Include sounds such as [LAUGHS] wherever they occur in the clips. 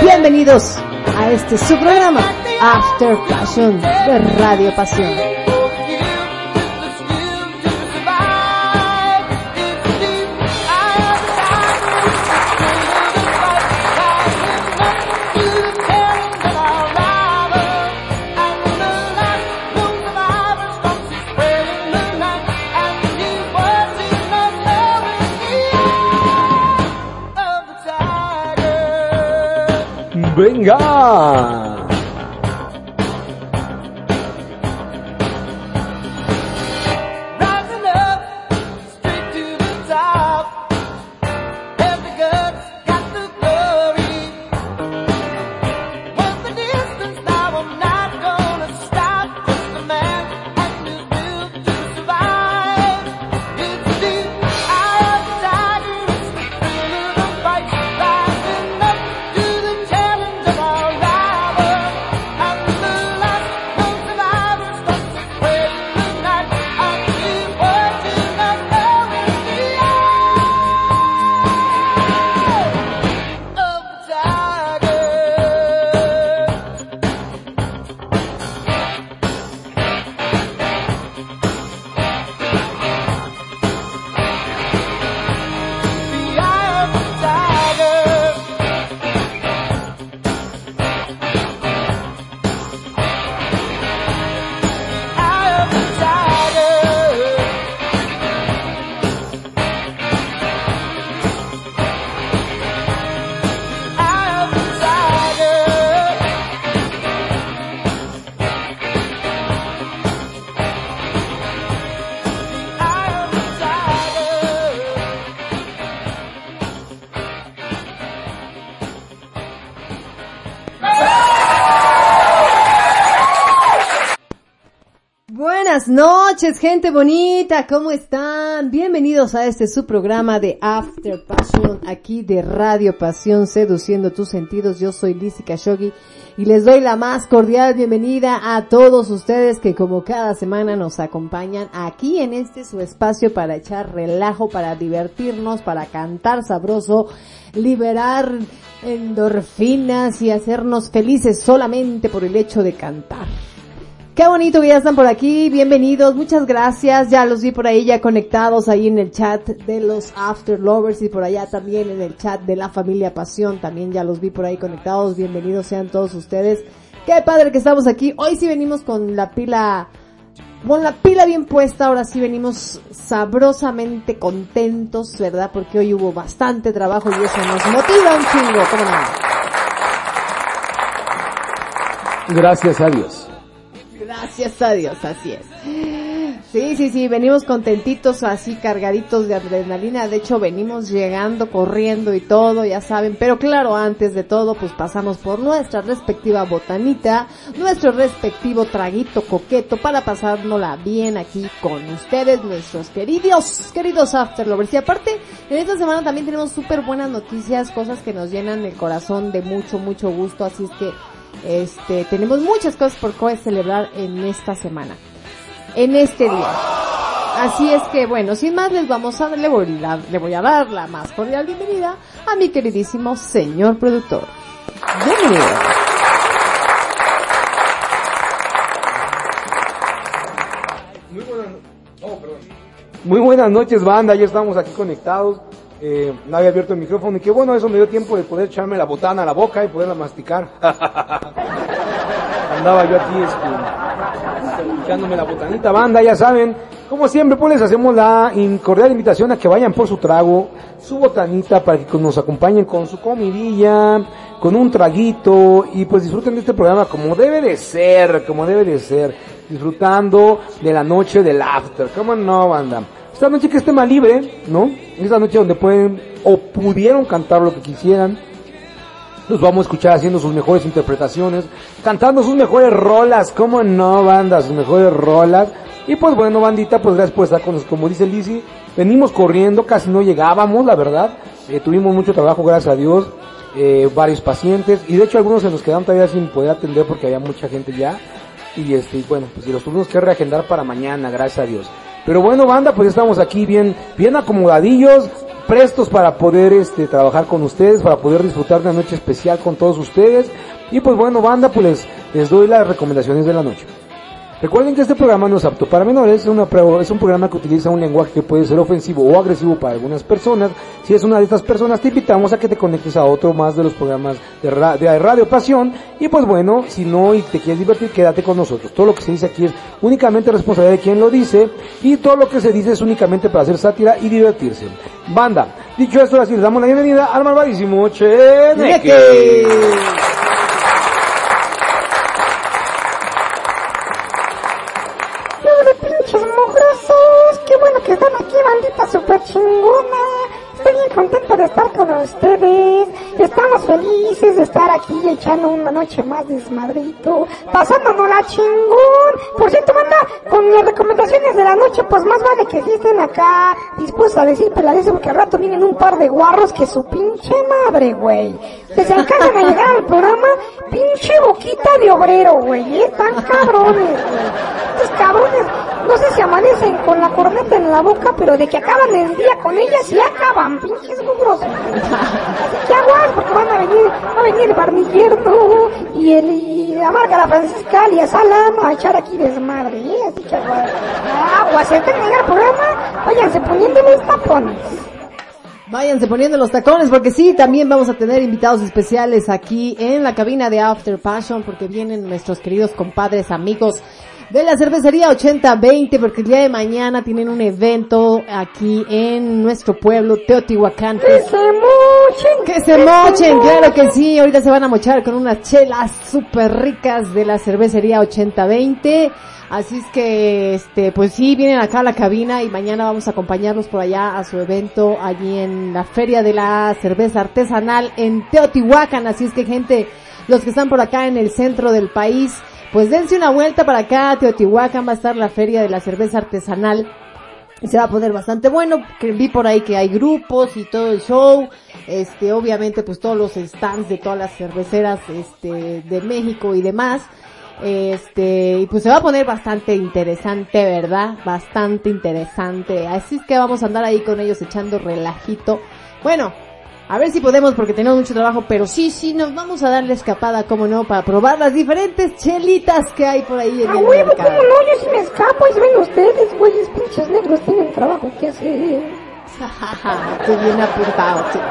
bienvenidos a este su programa After Passion de Radio Pasión. Noches, gente bonita, ¿cómo están? Bienvenidos a este su programa de After Passion, aquí de Radio Pasión, seduciendo tus sentidos. Yo soy Lizzy Khashoggi y les doy la más cordial bienvenida a todos ustedes que como cada semana nos acompañan aquí en este su espacio para echar relajo, para divertirnos, para cantar sabroso, liberar endorfinas y hacernos felices solamente por el hecho de cantar. Qué bonito que ya están por aquí, bienvenidos, muchas gracias, ya los vi por ahí ya conectados ahí en el chat de los After Lovers y por allá también en el chat de la familia Pasión, también ya los vi por ahí conectados, bienvenidos sean todos ustedes. Qué padre que estamos aquí, hoy sí venimos con la pila, con la pila bien puesta, ahora sí venimos sabrosamente contentos, ¿verdad? Porque hoy hubo bastante trabajo y eso nos motiva un chingo, ¿cómo no? Gracias a Dios. Gracias a Dios, así es. Sí, sí, sí, venimos contentitos, así cargaditos de adrenalina. De hecho, venimos llegando, corriendo y todo, ya saben. Pero claro, antes de todo, pues pasamos por nuestra respectiva botanita, nuestro respectivo traguito coqueto para pasárnosla bien aquí con ustedes, nuestros queridos, queridos Afterlovers. Y aparte, en esta semana también tenemos súper buenas noticias, cosas que nos llenan el corazón de mucho, mucho gusto. Así es que este, tenemos muchas cosas por celebrar en esta semana, en este día. Así es que bueno, sin más les vamos a, le voy a, le voy a dar la más cordial bienvenida a mi queridísimo señor productor. Bienvenido. Muy buenas, oh, perdón. Muy buenas noches, banda. Ya estamos aquí conectados. Eh, no había abierto el micrófono y qué bueno, eso me dio tiempo de poder echarme la botana a la boca y poderla masticar. [LAUGHS] Andaba yo aquí este, echándome la botanita, banda, ya saben. Como siempre, pues les hacemos la cordial invitación a que vayan por su trago, su botanita, para que nos acompañen con su comidilla, con un traguito y pues disfruten de este programa como debe de ser, como debe de ser, disfrutando de la noche del after. ¿Cómo no, banda? Esta noche que es tema libre, ¿no? Esta noche donde pueden o pudieron cantar lo que quisieran. Los vamos a escuchar haciendo sus mejores interpretaciones, cantando sus mejores rolas, ¿cómo no, banda? Sus mejores rolas. Y pues bueno, bandita, pues gracias por estar con nosotros. Como dice Lizzy, venimos corriendo, casi no llegábamos, la verdad. Eh, tuvimos mucho trabajo, gracias a Dios. Eh, varios pacientes. Y de hecho algunos se nos quedaron todavía sin poder atender porque había mucha gente ya. Y este, bueno, pues y los tuvimos que reagendar para mañana, gracias a Dios. Pero bueno, banda, pues estamos aquí bien, bien acomodadillos, prestos para poder este, trabajar con ustedes, para poder disfrutar de una noche especial con todos ustedes. Y pues bueno, banda, pues les, les doy las recomendaciones de la noche. Recuerden que este programa no es apto para menores, es, un programa que utiliza un lenguaje que puede ser ofensivo o agresivo para algunas personas. Si es una de estas personas, te invitamos a que te conectes a otro más de los programas de, de Radio Pasión. Y pues bueno, si no y te quieres divertir, quédate con nosotros. Todo lo que se dice aquí es únicamente responsabilidad de quien lo dice y todo lo que se dice es únicamente para hacer sátira y divertirse. Banda, dicho esto, así les damos la bienvenida al malvadísimo Cheneque. Estar ustedes. Estamos felices de estar aquí echando una noche más desmadrito, pasándonos la chingón. Por cierto, manda, con las recomendaciones de la noche, pues más vale que estén acá dispuestos a decir peladez porque al rato vienen un par de guarros que su pinche madre, güey. Se encargan a llegar al programa, pinche boquita de obrero, güey. Están cabrones, güey. Estos cabrones no sé si amanecen con la corneta en la boca, pero de que acaban el día con ella, sí acaban, pinches gugros. Que aguas, porque van a venir, a venir el y el, y la Márgara Francisca y a Salam a echar aquí desmadre, ¿eh? Así que aguas, aguas, se termina el programa, váyanse poniendo los tapones. Váyanse poniendo los tacones porque sí, también vamos a tener invitados especiales aquí en la cabina de After Passion porque vienen nuestros queridos compadres, amigos de la cervecería 8020 porque el día de mañana tienen un evento aquí en nuestro pueblo Teotihuacán. Que se mochen. Que se mochen, claro que sí. Ahorita se van a mochar con unas chelas súper ricas de la cervecería 8020. Así es que, este, pues sí, vienen acá a la cabina y mañana vamos a acompañarlos por allá a su evento allí en la Feria de la Cerveza Artesanal en Teotihuacán. Así es que gente, los que están por acá en el centro del país, pues dense una vuelta para acá, Teotihuacán va a estar la feria de la cerveza artesanal. Se va a poner bastante bueno, vi por ahí que hay grupos y todo el show, este, obviamente pues todos los stands de todas las cerveceras, este, de México y demás, este, y pues se va a poner bastante interesante, ¿verdad? Bastante interesante. Así es que vamos a andar ahí con ellos echando relajito. Bueno, a ver si podemos porque tenemos mucho trabajo, pero sí, sí, nos vamos a dar la escapada, como no, para probar las diferentes chelitas que hay por ahí en el huevo, mercado. ¿cómo no? Yo sí me escapo y ven ustedes, güeyes, pinches negros, tienen trabajo que hacer. [LAUGHS] Qué bien apuntado, chico.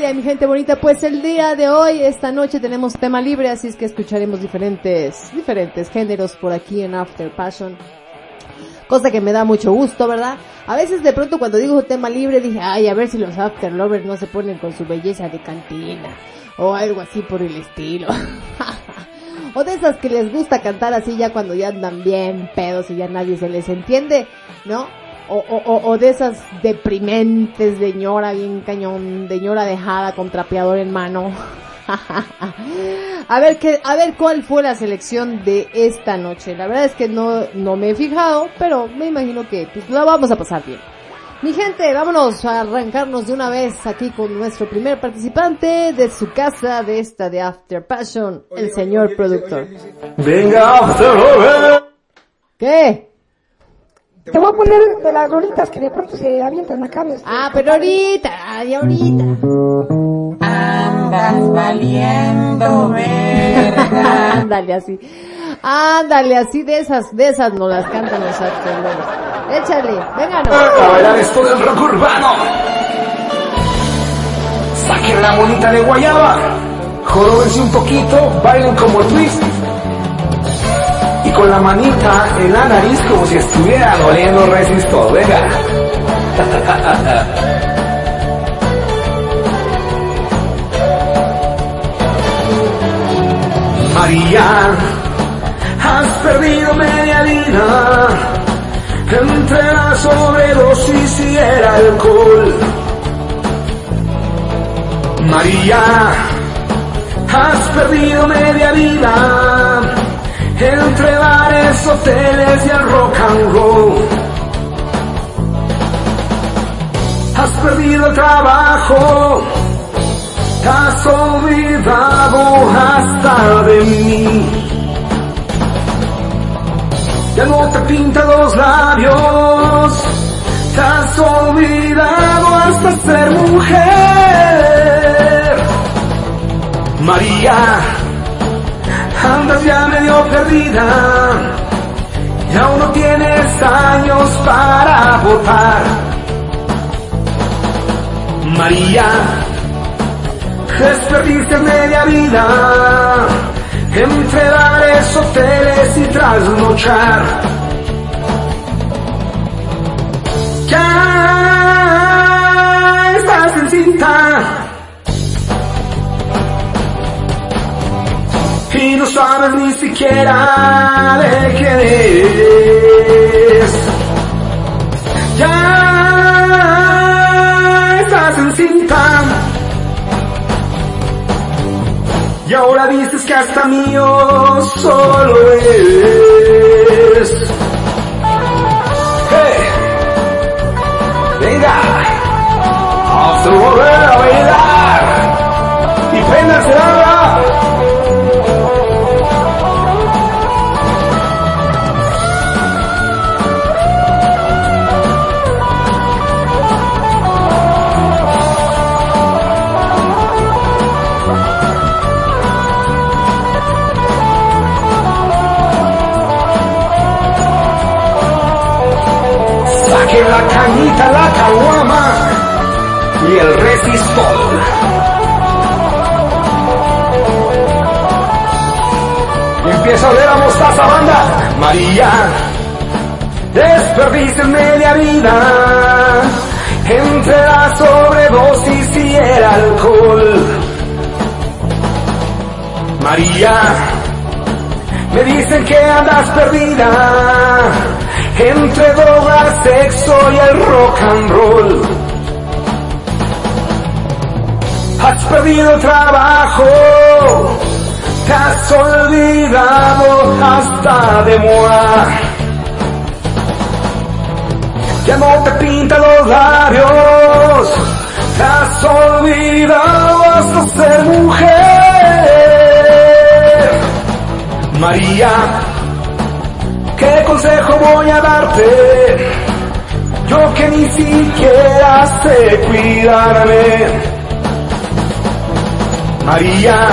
ya, mi gente bonita, pues el día de hoy, esta noche tenemos tema libre, así es que escucharemos diferentes, diferentes géneros por aquí en After Passion cosa que me da mucho gusto, ¿verdad? A veces de pronto cuando digo tema libre dije, ay, a ver si los after lovers no se ponen con su belleza de cantina o algo así por el estilo. [LAUGHS] o de esas que les gusta cantar así ya cuando ya andan bien pedos y ya nadie se les entiende, ¿no? O, o, o de esas deprimentes de ñora bien cañón, de ñora dejada con trapeador en mano. [LAUGHS] a ver qué, a ver cuál fue la selección de esta noche. La verdad es que no, no me he fijado, pero me imagino que pues la vamos a pasar bien. Mi gente, vámonos a arrancarnos de una vez aquí con nuestro primer participante de su casa, de esta de After Passion, el señor productor. Venga, After ¿Qué? Te voy a poner de las rolitas que de pronto se avientan acá. Ah, pero ahorita, ay, ahorita. Andas valiendo verga. Ándale así. Ándale, así de esas, de esas no las cantan los arqueólogos. Échale, venga no. A bailar esto del rock urbano. Saquen la monita de guayaba. Joróbense un poquito, bailen como el twist. Y con la manita en la nariz como si estuvieran oliendo resistor. Venga. [LAUGHS] María, has perdido media vida entre la sobredosis y el alcohol. María, has perdido media vida entre bares, hoteles y el rock and roll. Has perdido el trabajo, has olvidado hasta de mí. Ya no te pinta los labios, te has olvidado hasta ser mujer. María, andas ya medio perdida, y aún no tienes años para votar. María, desperdiste media vida entre bares, hoteles y trasnochar. Ya estás en cinta y no sabes ni siquiera de quién es. Ya Y ahora dices que hasta mío solo es. ¡Hey! ¡Venga! ¡Vamos a volver a bailar! ¡Y préndanse Saque la cañita, la caguama y el resistol. Y empieza a oler a mostaza banda. María, desperdicia media vida entre la sobredosis y el alcohol. María, me dicen que andas perdida entre drogas, sexo y el rock and roll. Has perdido trabajo, te has olvidado hasta de moi. Ya no te pinta los labios, te has olvidado hasta ser mujer. María, ¿Qué consejo voy a darte? Yo que ni siquiera sé cuidarme. María,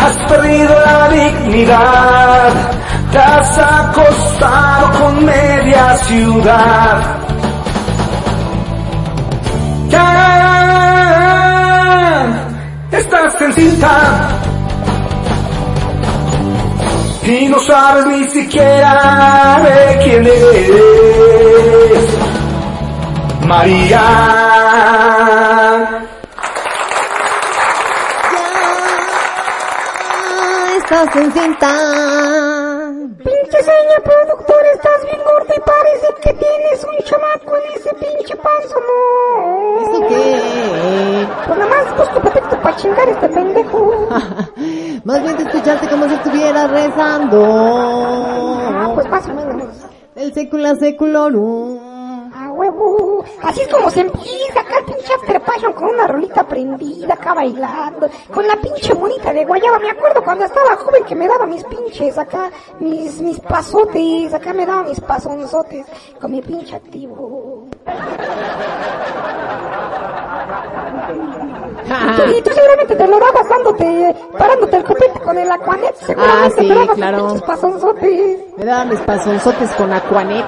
has perdido la dignidad, te has acostado con media ciudad. Ya estás en cinta y no sabes ni siquiera de quién es. María. Ya estás en cinta. Pinche seña productor, estás bien gordo y parece que tienes un chamaco en ese pinche panzo, no. ¿Eso qué? Pues nada más busco pretexto para chingar a este pendejo. [LAUGHS] Más bien te escuchaste como si estuvieras rezando. Ah, pues más o menos. El secula seculorum. A huevo. Así es como se empieza acá el pinche after passion con una rolita prendida acá bailando. Con la pinche monita de guayaba. Me acuerdo cuando estaba joven que me daba mis pinches acá, mis, mis pasotes. Acá me daba mis pasonzotes con mi pinche activo. Y tú seguramente te lo dabas dándote, parándote el copete con el Aquanet. Ah, sí, claro. Me daban mis pasonzotes con Aquanet.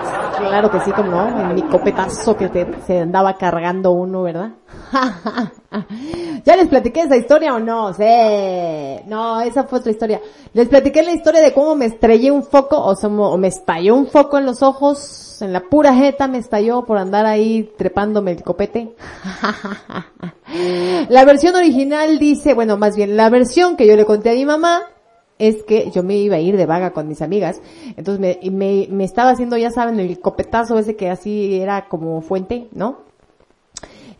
Claro que sí, como no, en mi copetazo que te- se andaba cargando uno, ¿verdad? [LAUGHS] ¿Ya les platiqué esa historia o no? Sí. No, esa fue otra historia. Les platiqué la historia de cómo me estrellé un foco, o, o me estalló un foco en los ojos, en la pura jeta me estalló por andar ahí trepándome el copete. [LAUGHS] La versión original dice, bueno, más bien, la versión que yo le conté a mi mamá es que yo me iba a ir de vaga con mis amigas, entonces me, me, me estaba haciendo, ya saben, el copetazo ese que así era como fuente, ¿no?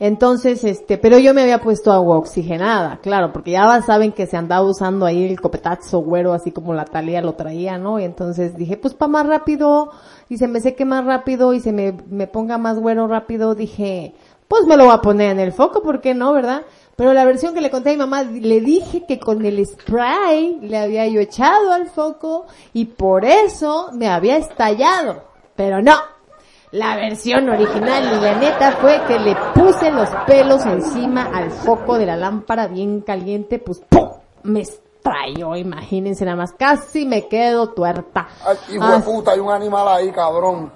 Entonces, este, pero yo me había puesto agua oxigenada, claro, porque ya saben que se andaba usando ahí el copetazo güero, así como la talía lo traía, ¿no? Y entonces dije, pues para más rápido, y se me seque más rápido, y se me, me ponga más güero rápido, dije, pues me lo voy a poner en el foco, ¿por qué no, verdad? Pero la versión que le conté a mi mamá, le dije que con el spray le había yo echado al foco, y por eso me había estallado. Pero no, la versión original y la neta fue que le puse los pelos encima al foco de la lámpara bien caliente, pues ¡pum! Me estalló, imagínense nada más, casi me quedo tuerta. Ay, hijo de puta, hay un animal ahí, cabrón.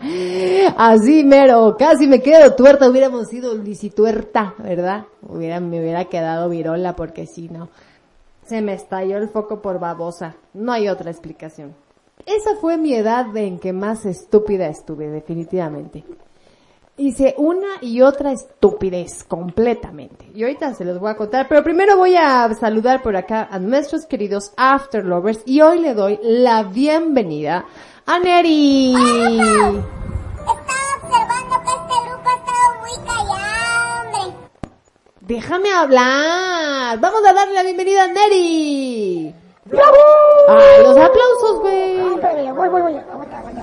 [LAUGHS] Así mero, casi me quedo tuerta, hubiéramos sido licituerta, ¿verdad? Hubiera, me hubiera quedado virola porque si no, se me estalló el foco por babosa, no hay otra explicación. Esa fue mi edad en que más estúpida estuve, definitivamente. Hice una y otra estupidez, completamente. Y ahorita se los voy a contar, pero primero voy a saludar por acá a nuestros queridos After Lovers y hoy le doy la bienvenida Neri. Estaba observando que este grupo ha estado muy callado, hombre. Déjame hablar. Vamos a darle la bienvenida a Neri. ¡Bravo! Ay, los aplausos, güey. Voy, voy, voy, aguanta, aguanta.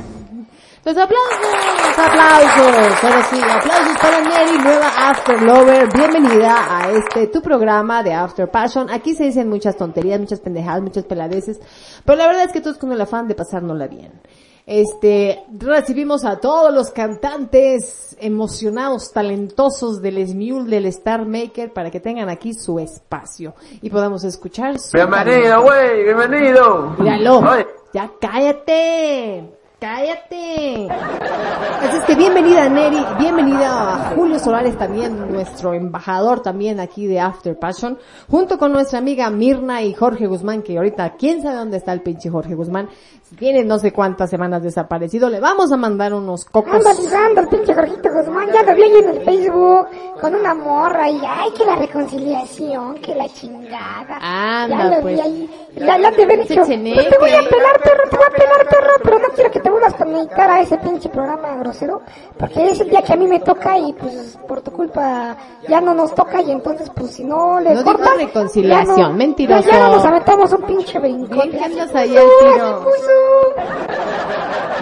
Los aplausos, aplausos. Ahora sí, aplausos para Neri, nueva After Lover. Bienvenida a este, tu programa de After Passion. Aquí se dicen muchas tonterías, muchas pendejadas, muchas peladeces. Pero la verdad es que todos con el afán de pasárnosla bien. Este, recibimos a todos los cantantes emocionados, talentosos del Smule, del Star Maker, para que tengan aquí su espacio y podamos escuchar su Bienvenido, güey, bienvenido. Míralo. Oye, Ya cállate. Cállate. Así es que bienvenida Neri, bienvenida a Julio Solares también, nuestro embajador también aquí de After Passion, junto con nuestra amiga Mirna y Jorge Guzmán, que ahorita quién sabe dónde está el pinche Jorge Guzmán, tiene no sé cuántas semanas desaparecido, le vamos a mandar unos cocos. Anda ligando el pinche Jorgito Guzmán, ya lo vi en el Facebook con una morra y ay, que la reconciliación, que la chingada. Anda, ya lo pues. vi ahí. Ya, ya te había dicho, pues te voy a pelar perro, te voy a pelar perro, pero no quiero que te vuelvas a conectar a ese pinche programa grosero, porque es el día que a mí me toca y pues por tu culpa ya no nos toca y entonces pues si no le No cortas, reconciliación, ya no- mentiroso. Ya, ya no nos aventamos un pinche brincón. Bien que Ya andas se ahí puso, al ya tiro.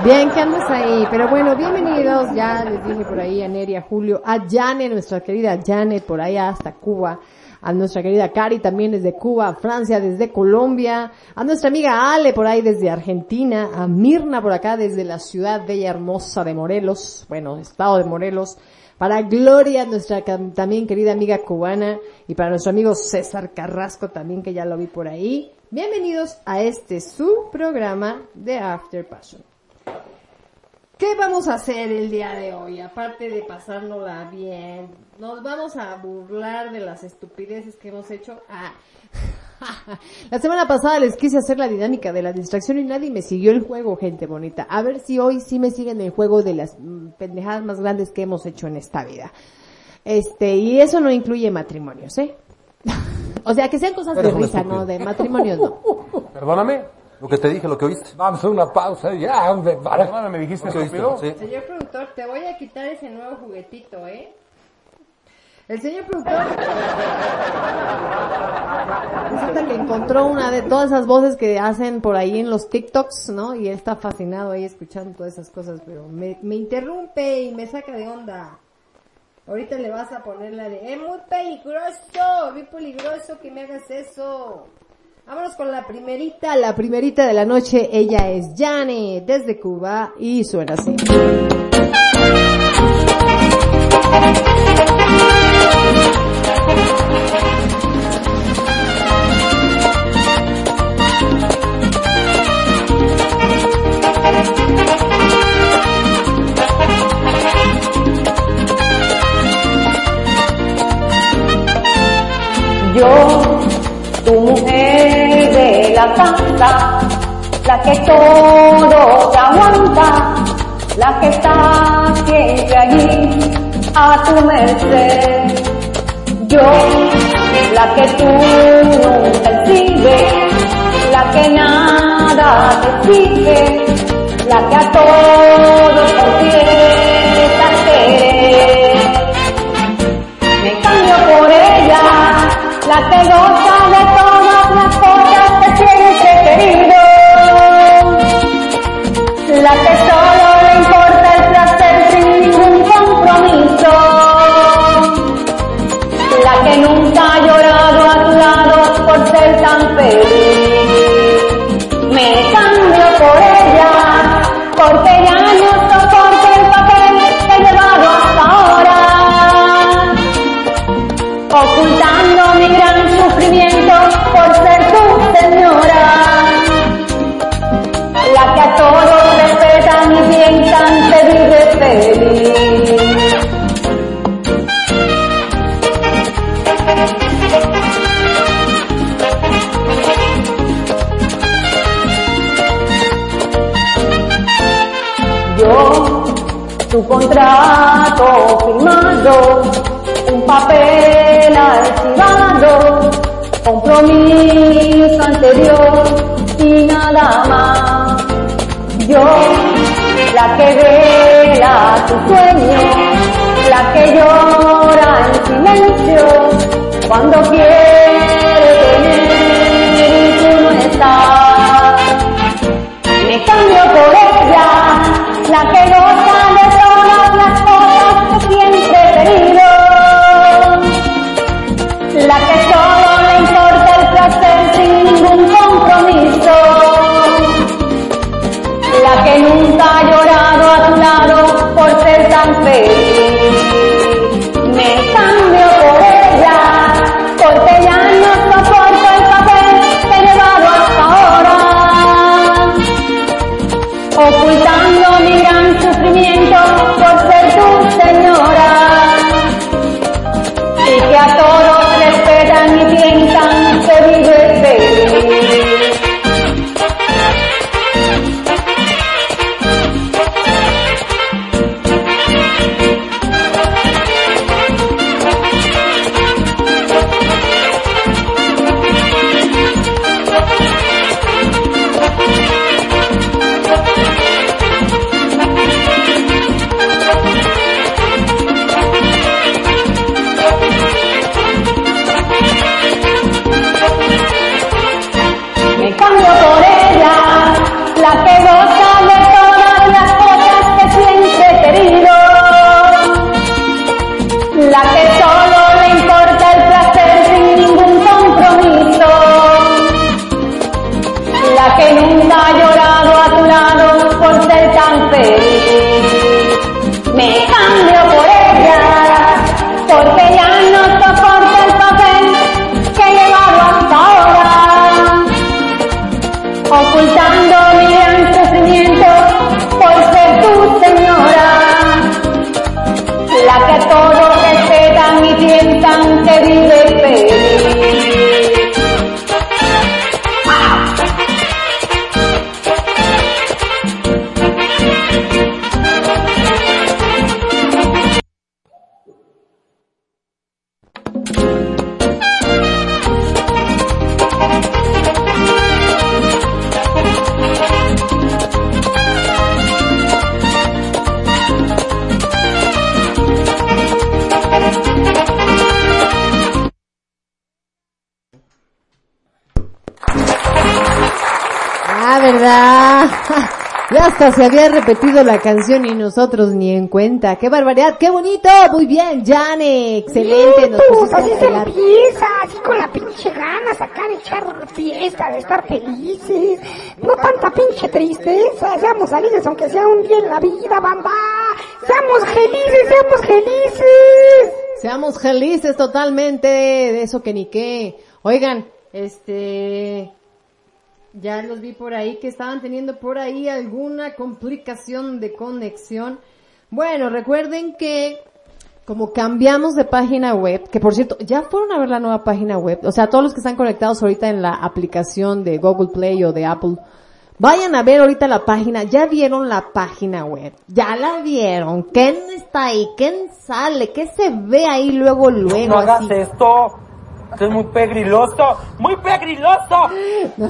Bien que andas ahí, pero bueno, bienvenidos, ya les dije por ahí a Neri, a Julio, a Jane, nuestra querida Jane, por allá hasta Cuba, a nuestra querida Cari también desde Cuba, a Francia desde Colombia, a nuestra amiga Ale por ahí desde Argentina, a Mirna por acá desde la ciudad bella hermosa de Morelos, bueno, estado de Morelos, para Gloria, nuestra también querida amiga cubana, y para nuestro amigo César Carrasco también que ya lo vi por ahí. Bienvenidos a este su programa de After Passion. ¿Qué vamos a hacer el día de hoy? Aparte de pasárnosla bien, nos vamos a burlar de las estupideces que hemos hecho. Ah. [LAUGHS] La semana pasada les quise hacer la dinámica de la distracción y nadie me siguió el juego, gente bonita. A ver si hoy sí me siguen el juego de las mm, pendejadas más grandes que hemos hecho en esta vida. Este, y eso no incluye matrimonios, ¿eh? O sea, que sean cosas Eres de risa, estúpido. ¿no? De matrimonios no. Perdóname. Lo que te dije, lo que oíste. Vamos a una pausa ya, hombre. Perdóname, me dijiste que oíste, estúpido. sí. Señor productor, te voy a quitar ese nuevo juguetito, ¿eh? El señor productor resulta que encontró una de todas esas voces que hacen por ahí en los TikToks, ¿no? Y él está fascinado ahí escuchando todas esas cosas, pero me, me interrumpe y me saca de onda. Ahorita le vas a poner la de, es muy peligroso, muy peligroso que me hagas eso. Vámonos con la primerita, la primerita de la noche. Ella es Jane desde Cuba y suena así. Yo, tu mujer de la santa, la que todo te aguanta, la que está siempre allí a tu merced. Yo, la que tú nunca sigues, la que nada te sigue, la que a todos confiesa querer. Me cambio por ella la que goza de todas las cosas que siempre he querido, la que solo le importa el placer sin ningún compromiso, la que nunca ha llorado a tu lado por ser tan feliz. Contrato firmado, un papel archivado, compromiso anterior y nada más. Yo, la que vela tu sueño, la que llora en silencio, cuando quiere tener y tú no estás. Me cambio por ella, la que goza ser hasta se había repetido la canción y nosotros ni en cuenta. ¡Qué barbaridad! ¡Qué bonito! Muy bien, Jane. Excelente. Nos Pues así se empieza, así con la pinche ganas acá de echar fiesta, de estar felices. No tanta pinche tristeza, seamos felices aunque sea un día en la vida, bamba. Seamos felices, seamos felices. Seamos felices totalmente de eso que ni qué. Oigan, este, ya los vi por ahí que estaban teniendo por ahí alguna complicación de conexión. Bueno, recuerden que como cambiamos de página web, que por cierto, ya fueron a ver la nueva página web, o sea, todos los que están conectados ahorita en la aplicación de Google Play o de Apple, vayan a ver ahorita la página, ya vieron la página web, ya la vieron, ¿quién está ahí? ¿Quién sale? ¿Qué se ve ahí luego, luego? No hagas esto. Esto es muy pegriloso. ¡Muy pegriloso! [LAUGHS] No,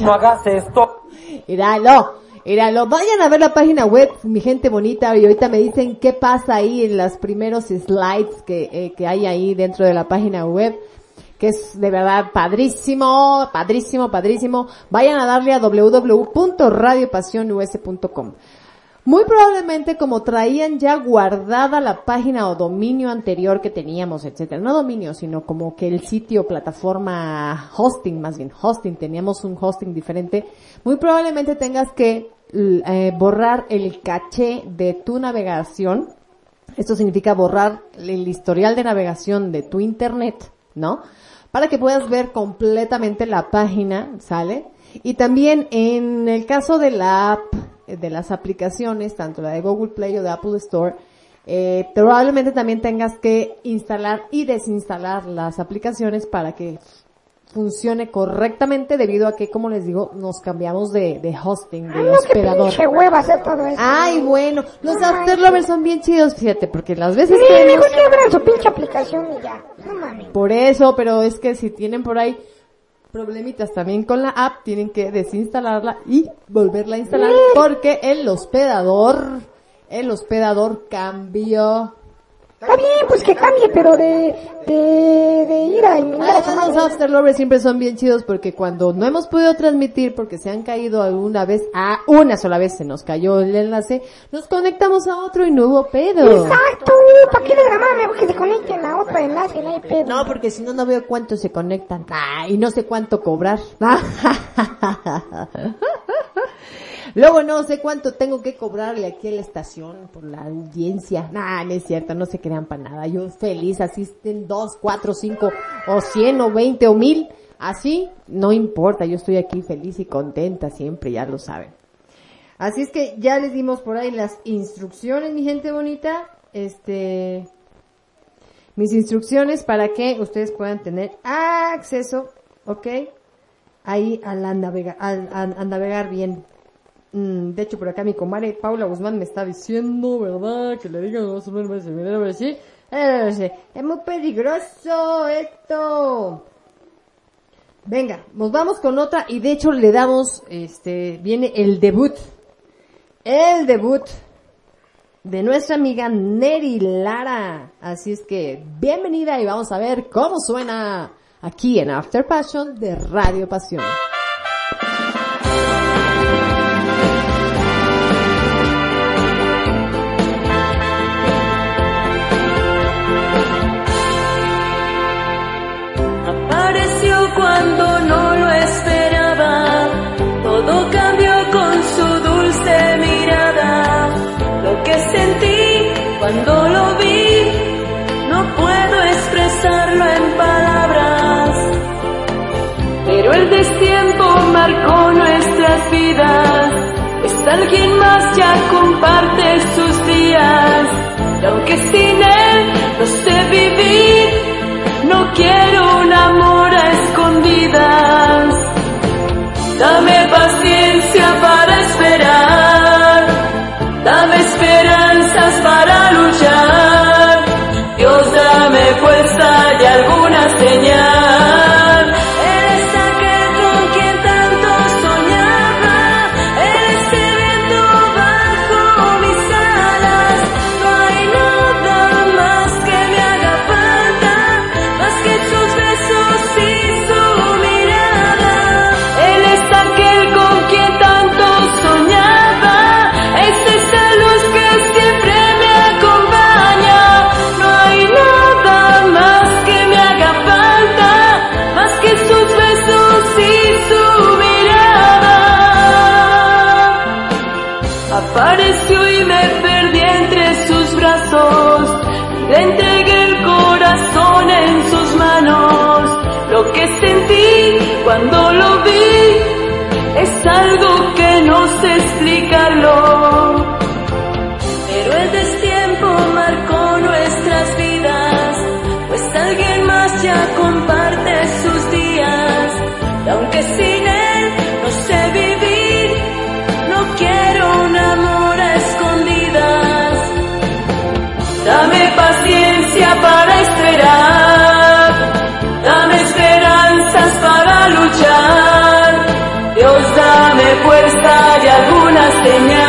no hagas esto. Míralo, míralo, vayan a ver la página web, mi gente bonita, y ahorita me dicen qué pasa ahí en los primeros slides que, eh, que hay ahí dentro de la página web, que es de verdad padrísimo, padrísimo, padrísimo. Vayan a darle a www.radiopasionus.com. Muy probablemente como traían ya guardada la página o dominio anterior que teníamos, etcétera. No dominio, sino como que el sitio, plataforma, hosting, más bien hosting, teníamos un hosting diferente. Muy probablemente tengas que eh, borrar el caché de tu navegación. Esto significa borrar el historial de navegación de tu internet, ¿no? Para que puedas ver completamente la página, ¿sale? Y también en el caso de la app, de las aplicaciones, tanto la de Google Play o de Apple Store, eh, probablemente también tengas que instalar y desinstalar las aplicaciones para que funcione correctamente debido a que, como les digo, nos cambiamos de, de hosting, de No, qué hospedador. pinche hueva hacer todo eso. Ay, bueno, los after lovers son bien chidos, fíjate, porque las veces Sí, que hemos- mejor que abran su pinche aplicación y ya. No mames. por eso, pero es que si tienen por ahí problemitas también con la app, tienen que desinstalarla y volverla a instalar porque el hospedador, el hospedador cambió. Está bien, pues que cambie, pero de, de, de ir a eliminar a Además, los after lovers siempre son bien chidos porque cuando no hemos podido transmitir porque se han caído alguna vez, a una sola vez se nos cayó el enlace, nos conectamos a otro y no hubo pedo. Exacto, ¿para qué le grabamos? Que se conecten a otro enlace, no hay pedo. No, porque si no, no veo cuánto se conectan. Ah, y no sé cuánto cobrar. [LAUGHS] Luego no sé cuánto tengo que cobrarle aquí a la estación por la audiencia. Nah, no es cierto, no se crean para nada. Yo feliz, asisten dos, cuatro, cinco, o cien, o veinte, o mil. Así, no importa, yo estoy aquí feliz y contenta siempre, ya lo saben. Así es que ya les dimos por ahí las instrucciones, mi gente bonita. Este, mis instrucciones para que ustedes puedan tener acceso, ¿ok? Ahí a, la navega al- a, a navegar bien. Mm, de hecho, por acá mi comadre Paula Guzmán me está diciendo, ¿verdad? Que le digan más o menos así. Es muy peligroso esto. Venga, nos vamos con otra y de hecho le damos, este, viene el debut. El debut de nuestra amiga Neri Lara. Así es que bienvenida y vamos a ver cómo suena aquí en After Passion de Radio Pasión. Cuando no lo esperaba, todo cambió con su dulce mirada. Lo que sentí cuando lo vi, no puedo expresarlo en palabras. Pero el destiempo marcó nuestras vidas, pues alguien más ya comparte sus días. Aunque sin él no sé vivir, no quiero un amor a escondidas. Dame paciencia para esperar. Dame esperanzas para luchar. Dios dame fuerza y alguna señal. Señor.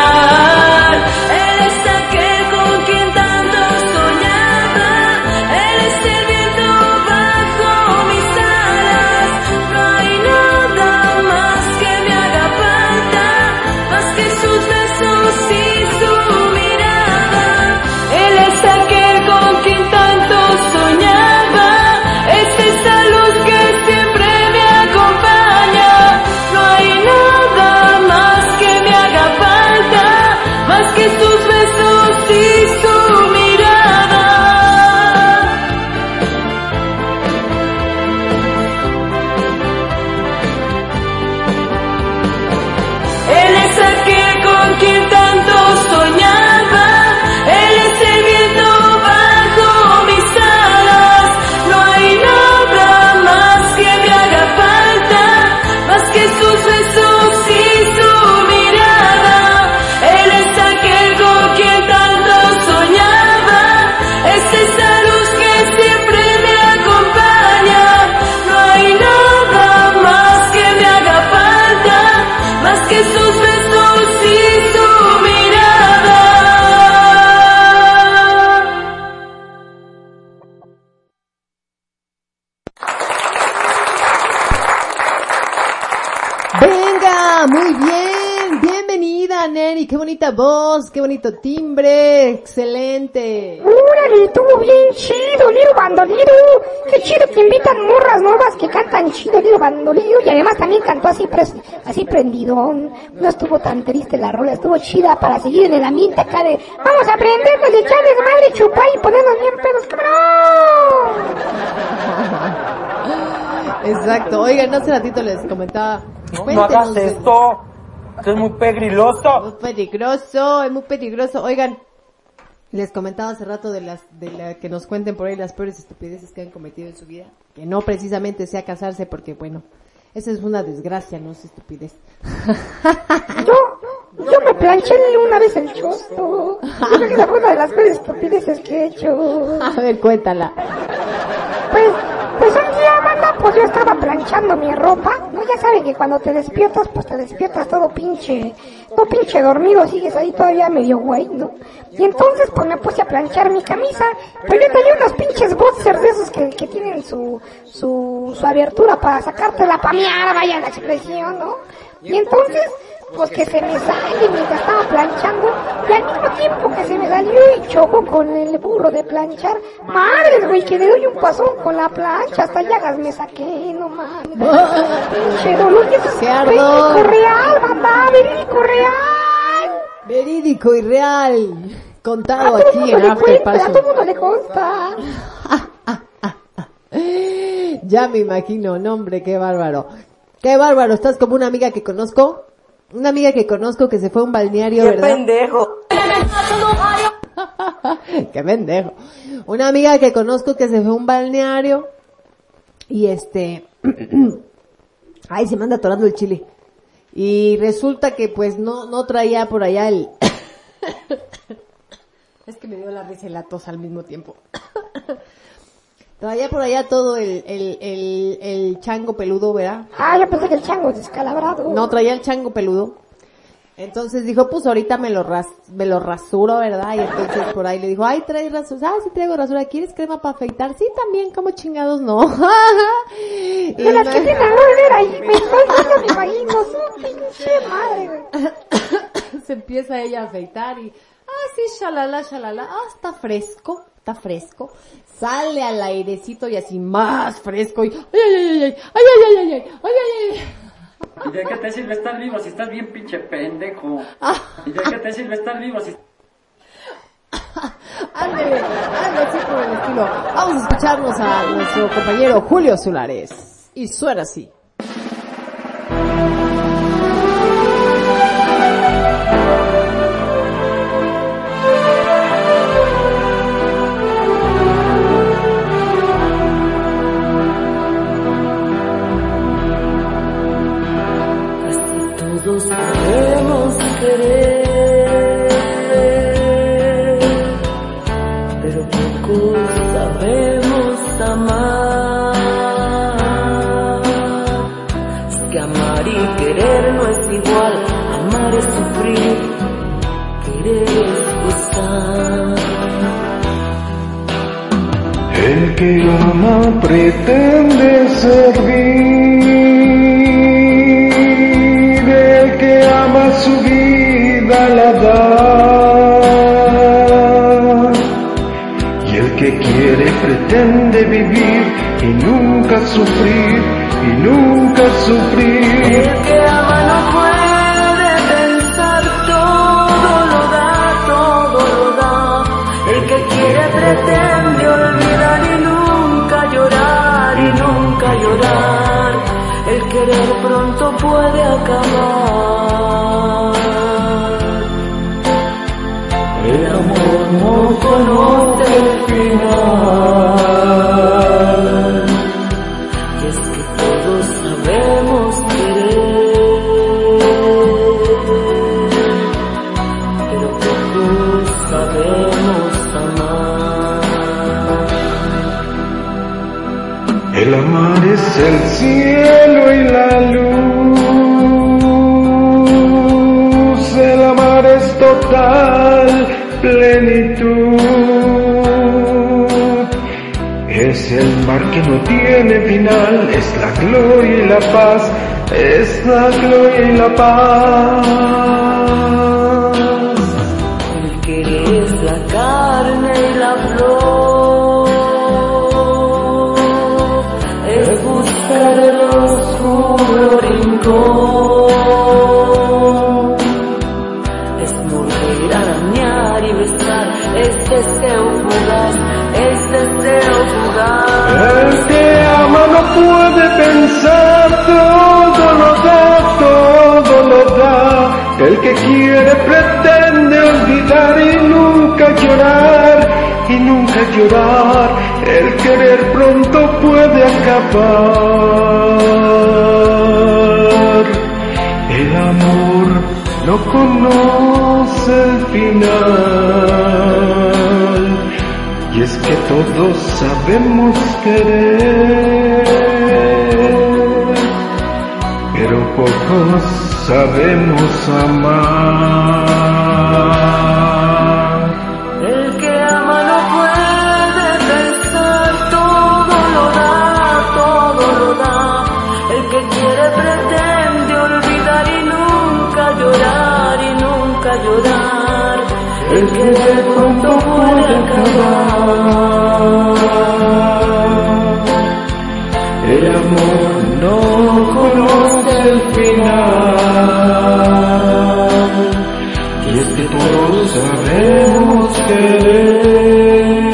Voz, qué bonito timbre, excelente. Órale, estuvo bien chido, Liro Bandolero. Qué chido que invitan morras nuevas que cantan chido, Liro Bandolero. Y además también cantó así, así prendidón. No estuvo tan triste la rola, estuvo chida para seguir en el ambiente acá de vamos a aprendernos de desmadre, chupar y ponernos bien pedos, cabrón. [LAUGHS] Exacto, oigan, hace ratito les comentaba. No, no hagas de- esto. Esto es muy pegriloso. Muy peligroso, es muy peligroso. Oigan, les comentaba hace rato de las de la que nos cuenten por ahí las peores estupideces que han cometido en su vida, que no precisamente sea casarse porque bueno, esa es una desgracia, no es estupidez. [LAUGHS] Yo, yo me planché una vez el chosto. Yo creo que esa fue una de las peores estupideces que he hecho. [LAUGHS] A ver, cuéntala. Pues, pues pues yo estaba planchando mi ropa, ¿no? Ya saben que cuando te despiertas, pues te despiertas todo pinche, todo pinche dormido, sigues ahí todavía medio güey, ¿no? Y entonces, pues me puse a planchar mi camisa, pero yo tenía unos pinches boxers de esos que, tienen su, su, su abertura para sacarte la pameada, vaya la expresión, ¿no? Y entonces, pues que se me sale mientras estaba planchando y al mismo tiempo que se me salió y chocó con el burro de planchar, madres güey, que le doy un pasón con la plancha, hasta llagas me saqué, no mames. Pinche dolor, ¡Qué ardor! verídico real, banda, verídico real. Verídico y real, contado A aquí en After cuenta, a todo mundo le consta. [LAUGHS] Ya me imagino, no hombre, qué bárbaro. Qué bárbaro, estás como una amiga que conozco, una amiga que conozco que se fue a un balneario, ¡Qué ¿verdad? pendejo! [LAUGHS] Qué pendejo. Una amiga que conozco que se fue a un balneario y este, [CLEARS THROAT] ay, se me anda atorando el chile. Y resulta que pues no, no traía por allá el, [COUGHS] es que me dio la risa y la tos al mismo tiempo. [COUGHS] traía por allá todo el, el, el, el chango peludo, ¿verdad? Ah, yo pensé que el chango descalabrado. No, traía el chango peludo. Entonces dijo, pues ahorita me lo ras, me lo rasuro, ¿verdad? Y entonces por ahí le dijo, ay, traes rasura. Ah, sí traigo rasura. ¿Quieres crema para afeitar? Sí, también, como chingados no. [LAUGHS] y De las no- que tienen ahí, me estoy viendo, me imagino, su pinche madre, [COUGHS] se empieza ella a afeitar y, ah, sí, shalala, shalala, ah, está fresco, está fresco. Sale al airecito y así más fresco y, ay, ay, ay, ay, ay, ay, ay, ay, ay, ay, ay, ay. ¿Y de qué te sirve estar vivo si estás bien pinche pendejo? Ah. ¿Y de qué te sirve estar vivo si... Ándele, algo así por el estilo. Vamos a escucharnos a nuestro compañero Julio Solares. Y suena así. Pretende servir, el que ama su vida la da. Y el que quiere pretende vivir y nunca sufrir, y nunca sufrir. Acabar. El amor no conoce el final. Y es que todos sabemos querer, pero pocos sabemos amar. El amar es el cielo y la plenitud. Es el mar que no tiene final, es la gloria y la paz, es la gloria y la paz. Querer es la carne y la flor, es buscar el oscuro rincón, pensar, todo lo da, todo lo da. El que quiere pretende olvidar y nunca llorar, y nunca llorar. El querer pronto puede acabar. El amor no conoce el final. Y es que todos sabemos pero pocos sabemos amar. El que ama no puede pensar, todo lo da, todo lo da. El que quiere pretende olvidar y nunca llorar y nunca llorar. El que de pronto puede acabar. El amor no conoce el final. Y es que todos sabemos querer,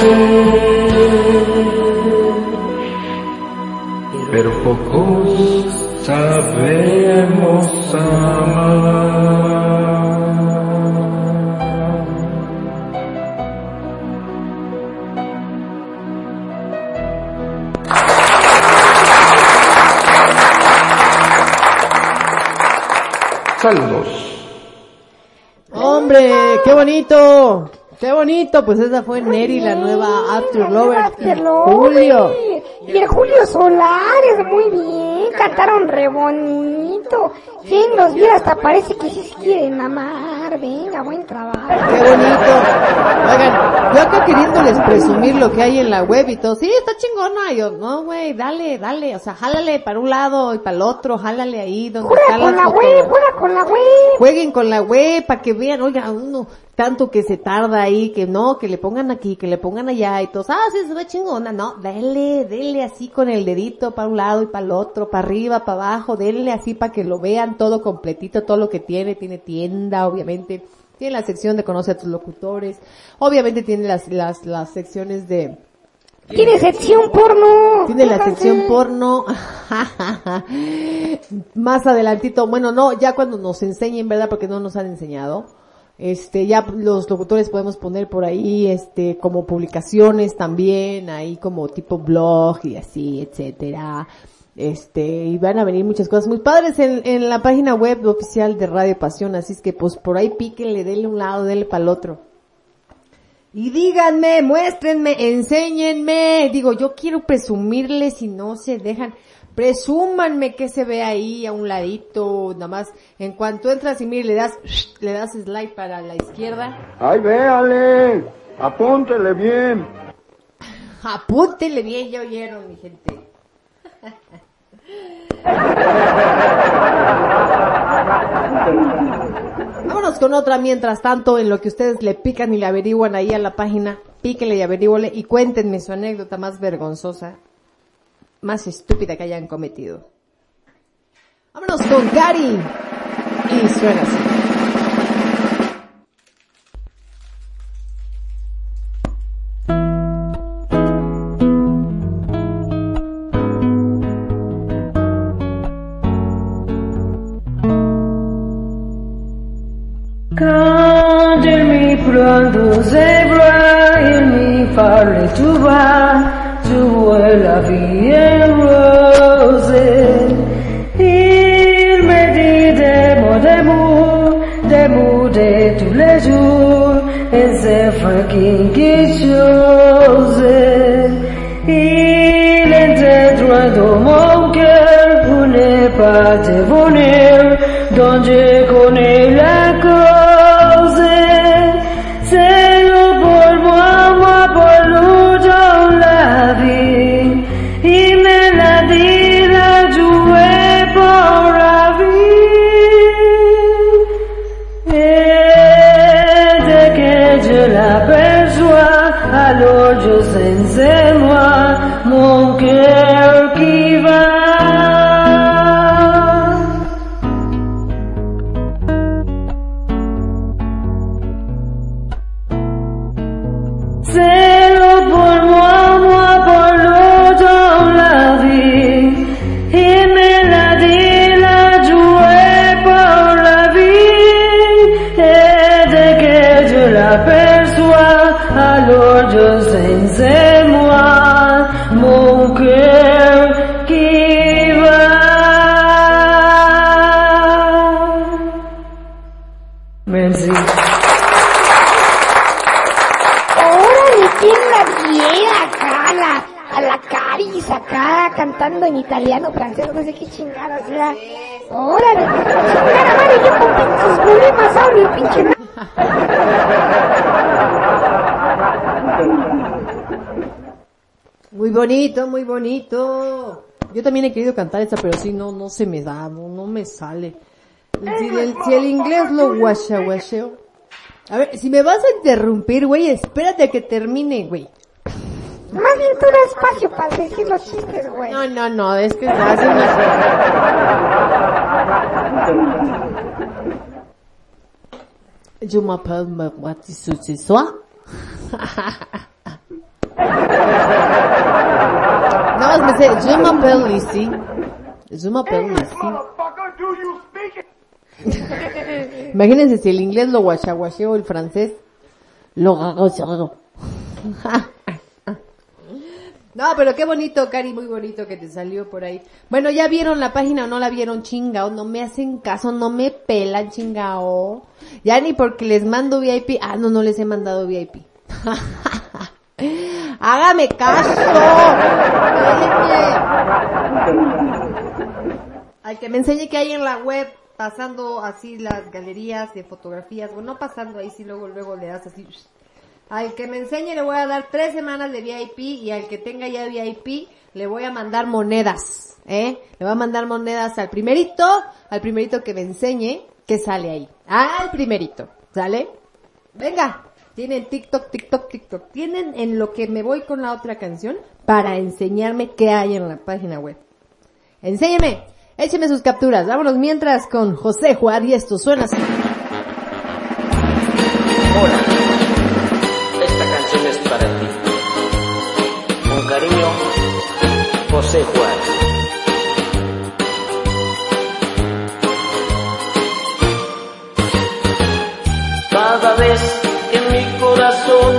pero pocos sabemos amar. Bonito. Qué bonito, pues esa fue Neri, la nueva After Lover. After Lover. Julio. Y el Julio Solares, muy bien, cantaron re bonito. Quien los viera hasta parece que sí se quieren amar, venga, buen trabajo. Qué bonito. Oigan, yo acá queriéndoles presumir lo que hay en la web y todo. Sí, está chingona. Y yo, no, güey, dale, dale. O sea, jálale para un lado y para el otro. Jálale ahí donde Juega están con la web, juega con la web. Jueguen con la web para que vean, oiga, uno tanto que se tarda ahí, que no, que le pongan aquí, que le pongan allá y todos, ah, sí, se ve chingona, no, dele, dele así con el dedito para un lado y para el otro, para arriba, para abajo, denle así para que lo vean todo completito, todo lo que tiene, tiene tienda, obviamente, tiene la sección de conoce a tus locutores, obviamente tiene las, las, las secciones de, Tiene sección porno. tiene la sección porno. [LAUGHS] Más adelantito, bueno, no, ya cuando nos enseñen, ¿verdad? Porque no nos han enseñado. Este, ya los locutores podemos poner por ahí, este, como publicaciones también, ahí como tipo blog y así, etcétera. Este, y van a venir muchas cosas muy padres en, en la página web oficial de Radio Pasión, así es que pues por ahí píquenle, denle un lado, denle para el otro. Y díganme, muéstrenme, enséñenme. Digo, yo quiero presumirles si no se dejan. Presúmanme que se ve ahí a un ladito, nada más. En cuanto entras y mire, le das, le das slide para la izquierda. Ay, véale, apúntele bien. [LAUGHS] Apúntele bien, ya oyeron, mi gente. [LAUGHS] Vámonos con otra mientras tanto, en lo que ustedes le pican y le averiguan ahí a la página, píquenle y averiguale y cuéntenme su anécdota más vergonzosa, más estúpida que hayan cometido. Vámonos con Gary. Y suena así. Fucking geçiyoruz İle de durdum o gel Bu ne pate vune, ne cantando en italiano, francés, no sé qué chingados era. Órale, chingada madre, yo con pinches problemas pinche Muy bonito, muy bonito. Yo también he querido cantar esta, pero sí, no, no se me da, no, no me sale. Si el, si el inglés lo guachaguacheo. A ver, si me vas a interrumpir, güey, espérate a que termine, güey. Más bien tú da espacio para decir los chistes, güey. No, no, no, es que hace una... Je m'appelle Mawati Suchiswa. Nada más me sé, je m'appelle Lizzie. Je m'appelle. Imagínense si el inglés lo guachaguacheo, el francés lo gagocheo. No, pero qué bonito, Cari, muy bonito que te salió por ahí. Bueno, ¿ya vieron la página o no la vieron, chingao? No me hacen caso, no me pelan, chingao. Ya ni porque les mando VIP. Ah, no, no les he mandado VIP. [LAUGHS] Hágame caso. Al que me enseñe que hay en la web, pasando así las galerías de fotografías, bueno, no pasando ahí, si luego, luego le das así. Al que me enseñe le voy a dar tres semanas de VIP y al que tenga ya VIP le voy a mandar monedas, ¿eh? Le voy a mandar monedas al primerito, al primerito que me enseñe que sale ahí. Al primerito, ¿sale? Venga, tienen TikTok, TikTok, TikTok. Tienen en lo que me voy con la otra canción para enseñarme qué hay en la página web. Enséñeme, écheme sus capturas. Vámonos mientras con José Juárez esto suena así. Cada vez que mi corazón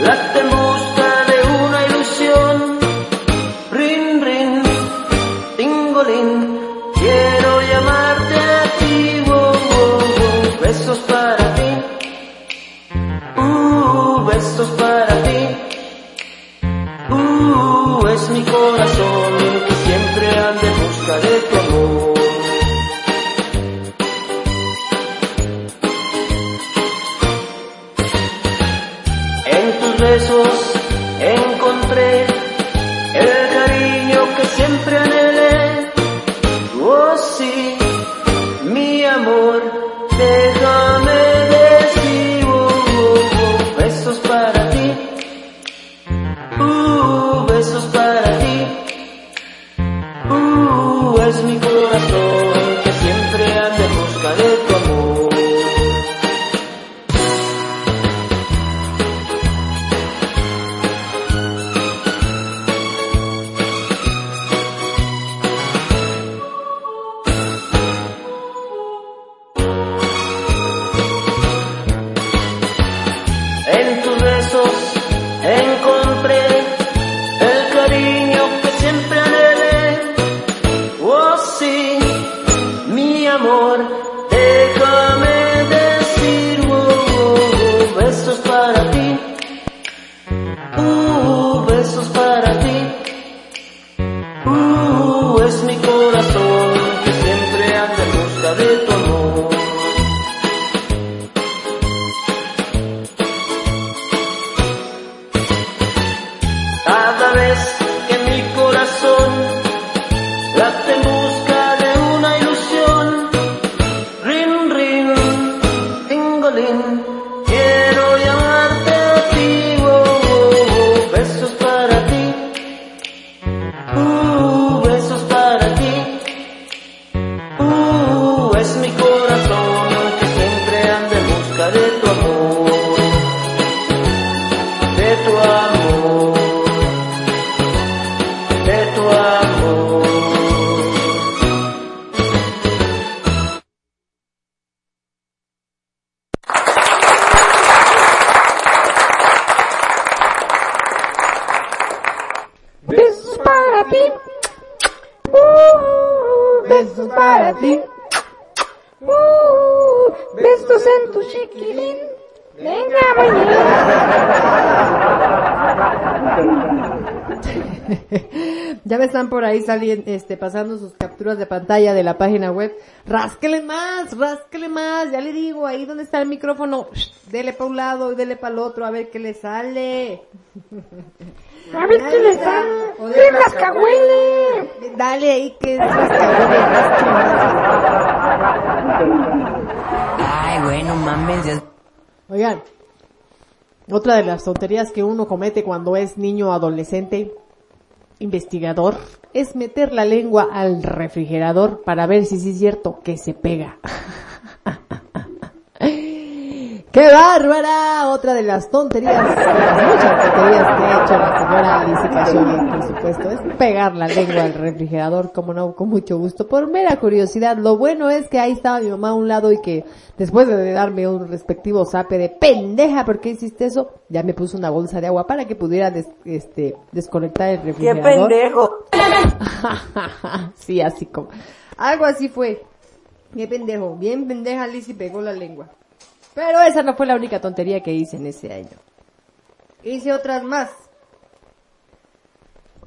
late en busca de una ilusión, rin rin, tingolín, mi corazón saliendo, este, pasando sus capturas de pantalla de la página web. Rásquele más, rásquele más, ya le digo, ahí donde está el micrófono, dele para un lado y dele para el otro, a ver qué le sale. A ver qué le sale. ¡Sí, rascahuele! Dale ahí que es rascahuele, Ay, bueno, mames, ya- Oigan, otra de las tonterías que uno comete cuando es niño, adolescente, investigador, es meter la lengua al refrigerador para ver si sí es cierto que se pega. ¡Qué bárbara! Otra de las tonterías, de las muchas tonterías que ha hecho la señora Alicia por supuesto, es pegar la lengua al refrigerador, como no, con mucho gusto, por mera curiosidad. Lo bueno es que ahí estaba mi mamá a un lado y que después de darme un respectivo zape de pendeja, ¿por qué hiciste eso? Ya me puso una bolsa de agua para que pudiera des- este, desconectar el ¡Qué refrigerador. pendejo! [LAUGHS] sí, así como. Algo así fue. Qué pendejo. Bien pendeja y pegó la lengua. Pero esa no fue la única tontería que hice en ese año. Hice otras más.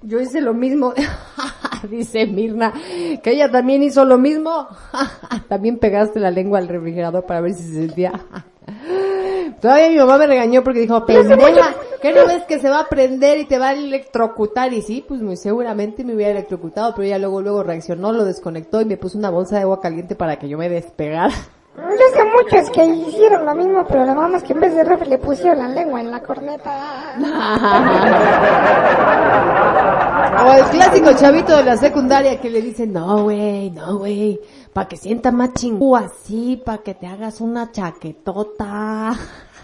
Yo hice lo mismo. [LAUGHS] Dice Mirna, que ella también hizo lo mismo. [LAUGHS] también pegaste la lengua al refrigerador para ver si se sentía. [LAUGHS] Todavía mi mamá me regañó porque dijo, pendeja, ¿qué no ves que se va a prender y te va a electrocutar? Y sí, pues muy seguramente me hubiera electrocutado, pero ella luego, luego reaccionó, lo desconectó y me puso una bolsa de agua caliente para que yo me despegara. Yo sé muchos que hicieron lo mismo, pero la mamá es que en vez de refri le pusieron la lengua en la corneta. [LAUGHS] O el clásico chavito de la secundaria que le dice, no güey, no güey, para que sienta más chingú así, para que te hagas una chaquetota.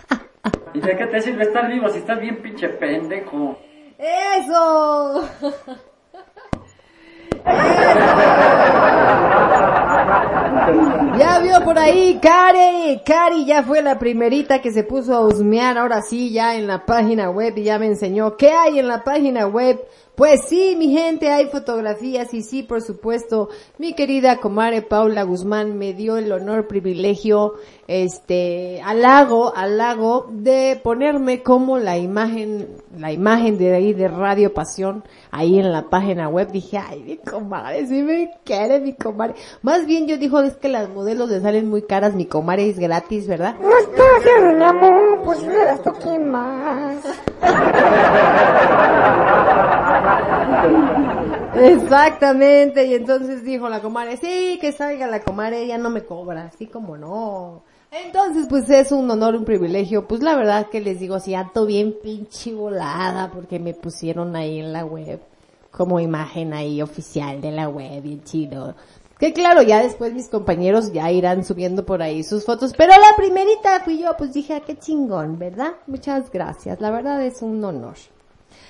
[LAUGHS] ¿Y de qué te sirve estar vivo si estás bien pinche pendejo? ¡Eso! [LAUGHS] Ya vio por ahí, Cari, Cari ya fue la primerita que se puso a husmear, ahora sí, ya en la página web y ya me enseñó qué hay en la página web. Pues sí, mi gente, hay fotografías y sí, por supuesto, mi querida comare Paula Guzmán me dio el honor, privilegio, este, halago, halago de ponerme como la imagen, la imagen de ahí de Radio Pasión, ahí en la página web. Dije, ay, mi comadre, si me quiere mi comadre. Más bien yo dijo, es que las modelos le salen muy caras, mi comadre es gratis, ¿verdad? No está haciendo amor, pues verás tú quién más. Exactamente, y entonces dijo la comadre, sí, que salga la comadre, ella no me cobra, así como no. Entonces, pues es un honor, un privilegio, pues la verdad que les digo, si ando bien pinche volada, porque me pusieron ahí en la web, como imagen ahí oficial de la web, bien chido. Que claro, ya después mis compañeros ya irán subiendo por ahí sus fotos, pero la primerita fui yo, pues dije, ah, qué chingón, ¿verdad? Muchas gracias, la verdad es un honor.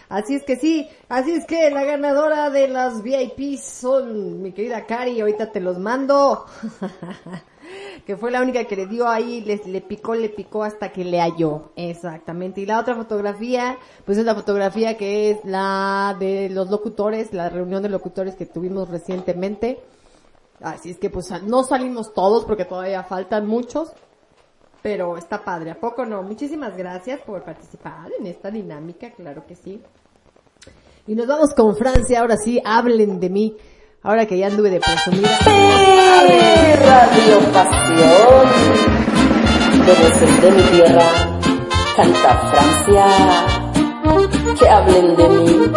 Así es que sí, así es que la ganadora de las VIPs son mi querida Cari, ahorita te los mando. [LAUGHS] que fue la única que le dio ahí, le, le picó, le picó hasta que le halló. Exactamente. Y la otra fotografía, pues es la fotografía que es la de los locutores, la reunión de locutores que tuvimos recientemente. Así es que pues no salimos todos porque todavía faltan muchos. Pero está padre, ¿a poco no? Muchísimas gracias por participar en esta dinámica, claro que sí. Y nos vamos con Francia, ahora sí, hablen de mí. Ahora que ya anduve de presumida. Radio Pasión, de mi tierra, canta Francia. Que hablen de mí,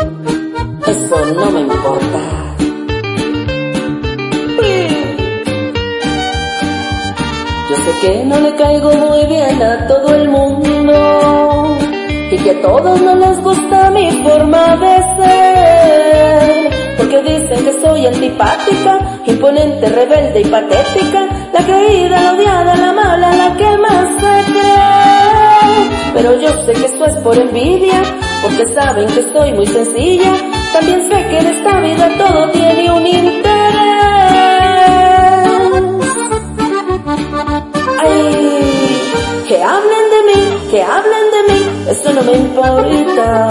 eso no me importa. Yo sé que no le caigo muy bien a todo el mundo y que a todos no les gusta mi forma de ser. Porque dicen que soy antipática, imponente, rebelde y patética, la creída, la odiada, la mala, la que más se cree. Pero yo sé que eso es por envidia, porque saben que soy muy sencilla. También sé que en esta vida todo tiene un interés. que hablen de mí, que hablen de mí, eso no me importa.